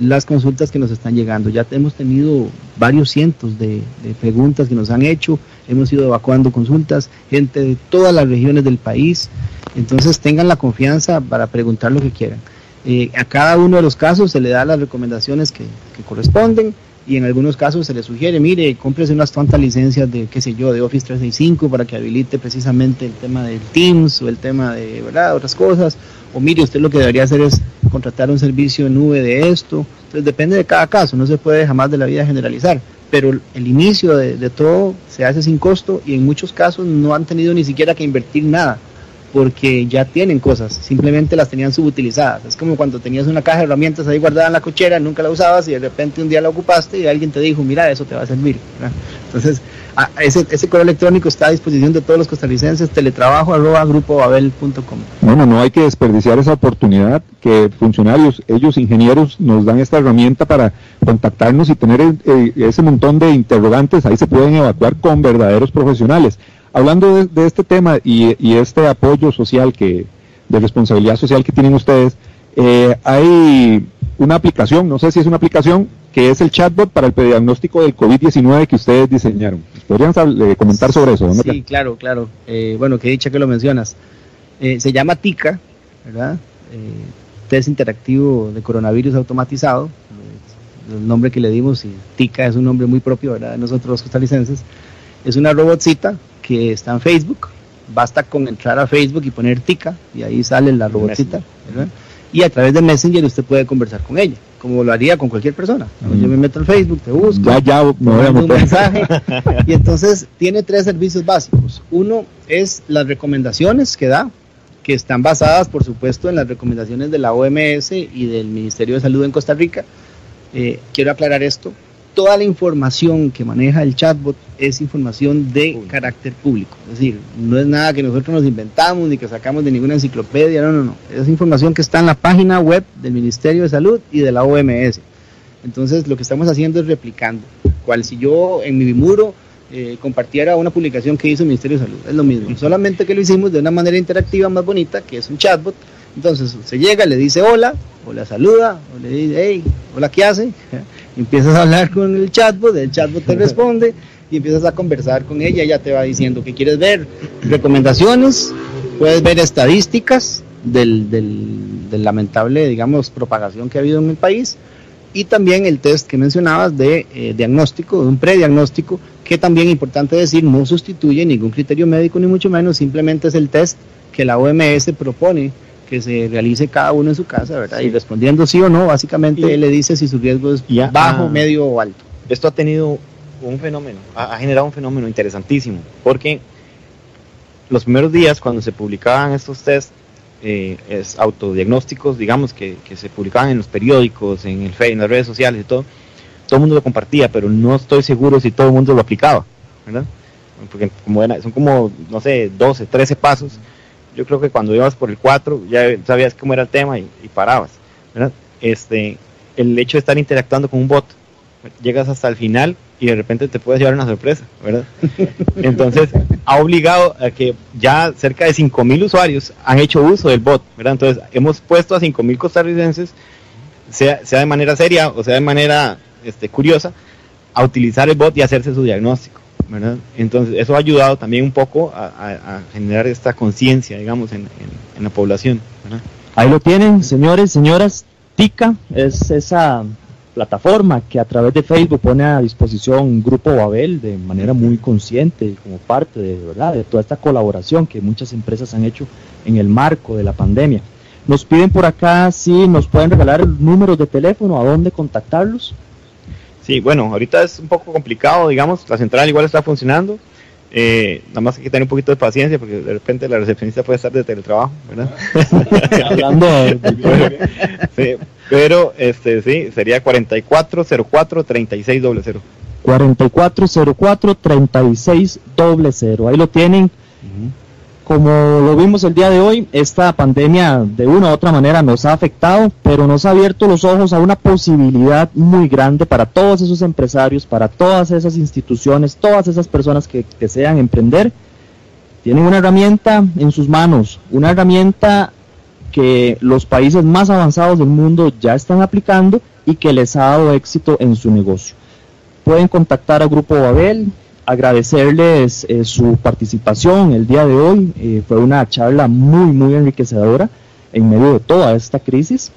las consultas que nos están llegando. Ya hemos tenido varios cientos de, preguntas que nos han hecho, hemos ido evacuando consultas, gente de todas las regiones del país, entonces tengan la confianza para preguntar lo que quieran. Eh, a cada uno de los casos se le da las recomendaciones que, corresponden y en algunos casos se le sugiere, mire, cómprese unas tantas licencias de, qué sé yo, de Office 365 para que habilite precisamente el tema del Teams o el tema de, ¿verdad?, otras cosas, o mire, usted lo que debería hacer es contratar un servicio en nube de esto, entonces depende de cada caso, no se puede jamás de la vida generalizar, pero el inicio de todo se hace sin costo y en muchos casos no han tenido ni siquiera que invertir nada, porque ya tienen cosas, simplemente las tenían subutilizadas. Es como cuando tenías una caja de herramientas ahí guardada en la cochera, nunca la usabas y de repente un día la ocupaste y alguien te dijo, mira, eso te va a servir. Entonces, ese, ese correo electrónico está a disposición de todos los costarricenses, teletrabajo arroba. Bueno, no hay que desperdiciar esa oportunidad que funcionarios, ellos ingenieros, nos dan esta herramienta para contactarnos y tener eh, ese montón de interrogantes, ahí se pueden evacuar con verdaderos profesionales. Hablando de, este tema y, este apoyo social que, de responsabilidad social que tienen ustedes, eh, hay una aplicación, no sé si es una aplicación, que es el chatbot para el diagnóstico del COVID-19 que ustedes diseñaron. ¿Podrían eh, comentar sobre eso? Sí, claro, claro. Eh, bueno, qué dicha que lo mencionas. se llama TICA, ¿verdad? test interactivo de coronavirus automatizado. El nombre que le dimos, y TICA es un nombre muy propio, ¿verdad? De nosotros los costarricenses. Es una robotcita que está en Facebook. Basta con entrar a Facebook y poner tica y ahí sale la robotita. Y a través de Messenger usted puede conversar con ella, como lo haría con cualquier persona. Yo me meto al Facebook, te busco, ya, ya, me voy a un mensaje. y entonces tiene tres servicios básicos. Uno es las recomendaciones que da, que están basadas, por supuesto, en las recomendaciones de la OMS y del Ministerio de Salud en Costa Rica. Eh, quiero aclarar esto toda la información que maneja el chatbot es información de carácter público. Es decir, no es nada que nosotros nos inventamos ni que sacamos de ninguna enciclopedia, no, no, no. Es información que está en la página web del Ministerio de Salud y de la OMS. Entonces, lo que estamos haciendo es replicando. Cual si yo en mi muro eh, compartiera una publicación que hizo el Ministerio de Salud, es lo mismo. Solamente que lo hicimos de una manera interactiva más bonita, que es un chatbot. Entonces, se llega, le dice hola, o la saluda, o le dice, hey, hola, ¿qué hace? Empiezas a hablar con el chatbot, el chatbot te responde y empiezas a conversar con ella, ella te va diciendo que quieres ver recomendaciones, puedes ver estadísticas del, del, lamentable, digamos, propagación que ha habido en el país y también el test que mencionabas de eh, diagnóstico, de un prediagnóstico, que también importante decir, no sustituye ningún criterio médico ni mucho menos, simplemente es el test que la OMS propone que se realice cada uno en su casa, ¿verdad? Y respondiendo sí o no, básicamente él le dice si su riesgo es bajo, medio o alto. Esto ha tenido un fenómeno, ha, generado un fenómeno interesantísimo, porque los primeros días cuando se publicaban estos test eh, es autodiagnósticos, digamos, que, se publicaban en los periódicos, en el Facebook, en las redes sociales y todo, todo el mundo lo compartía, pero no estoy seguro si todo el mundo lo aplicaba, ¿verdad? Porque como son como, no sé, 12, 13 pasos yo creo que cuando ibas por el 4 ya sabías cómo era el tema y, parabas. Este, el hecho de estar interactuando con un bot, llegas hasta el final y de repente te puedes llevar una sorpresa, ¿verdad? Entonces, ha obligado a que ya cerca de 5.000 usuarios han hecho uso del bot, ¿verdad? Entonces, hemos puesto a 5.000 costarricenses, sea, sea de manera seria o sea de manera este, curiosa, a utilizar el bot y hacerse su diagnóstico. Entonces, eso ha ayudado también un poco a, generar esta conciencia, digamos, en, la población. Ahí lo tienen, señores, señoras. TICA es esa plataforma que a través de Facebook pone a disposición un grupo Babel de manera muy consciente como parte de, ¿verdad? de toda esta colaboración que muchas empresas han hecho en el marco de la pandemia. Nos piden por acá si nos pueden regalar números de teléfono, a dónde contactarlos. Sí, bueno, ahorita es un poco complicado, digamos, la central igual está funcionando. Eh, nada más hay que tener un poquito de paciencia porque de repente la recepcionista puede estar de teletrabajo, ¿verdad? Hablando sí, pero este sí, sería 4404 3600. 4404 3600. Ahí lo tienen. Como lo vimos el día de hoy, esta pandemia de una u otra manera nos ha afectado, pero nos ha abierto los ojos a una posibilidad muy grande para todos esos empresarios, para todas esas instituciones, todas esas personas que desean emprender. Tienen una herramienta en sus manos, una herramienta que los países más avanzados del mundo ya están aplicando y que les ha dado éxito en su negocio. Pueden contactar al Grupo Babel, agradecerles eh, su participación el día de hoy. Eh, fue una charla muy, muy enriquecedora en medio de toda esta crisis.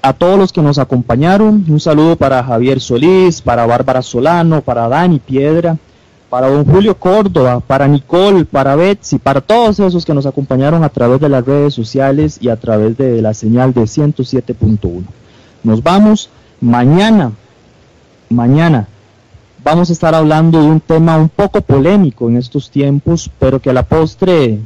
A todos los que nos acompañaron, un saludo para Javier Solís, para Bárbara Solano, para Dani Piedra, para don Julio Córdoba, para Nicole, para Betsy, para todos esos que nos acompañaron a través de las redes sociales y a través de la señal de 107.1. Nos vamos mañana, mañana vamos a estar hablando de un tema un poco polémico en estos tiempos, pero que a la postre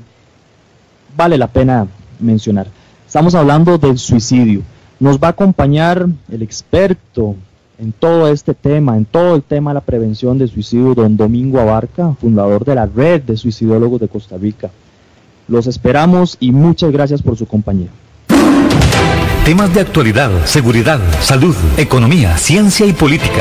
vale la pena mencionar. Estamos hablando del suicidio. Nos va a acompañar el experto en todo este tema, en todo el tema de la prevención de suicidio, don Domingo Abarca, fundador de la Red de Suicidólogos de Costa Rica. Los esperamos y muchas gracias por su compañía. Temas de actualidad, seguridad, salud, economía, ciencia y política.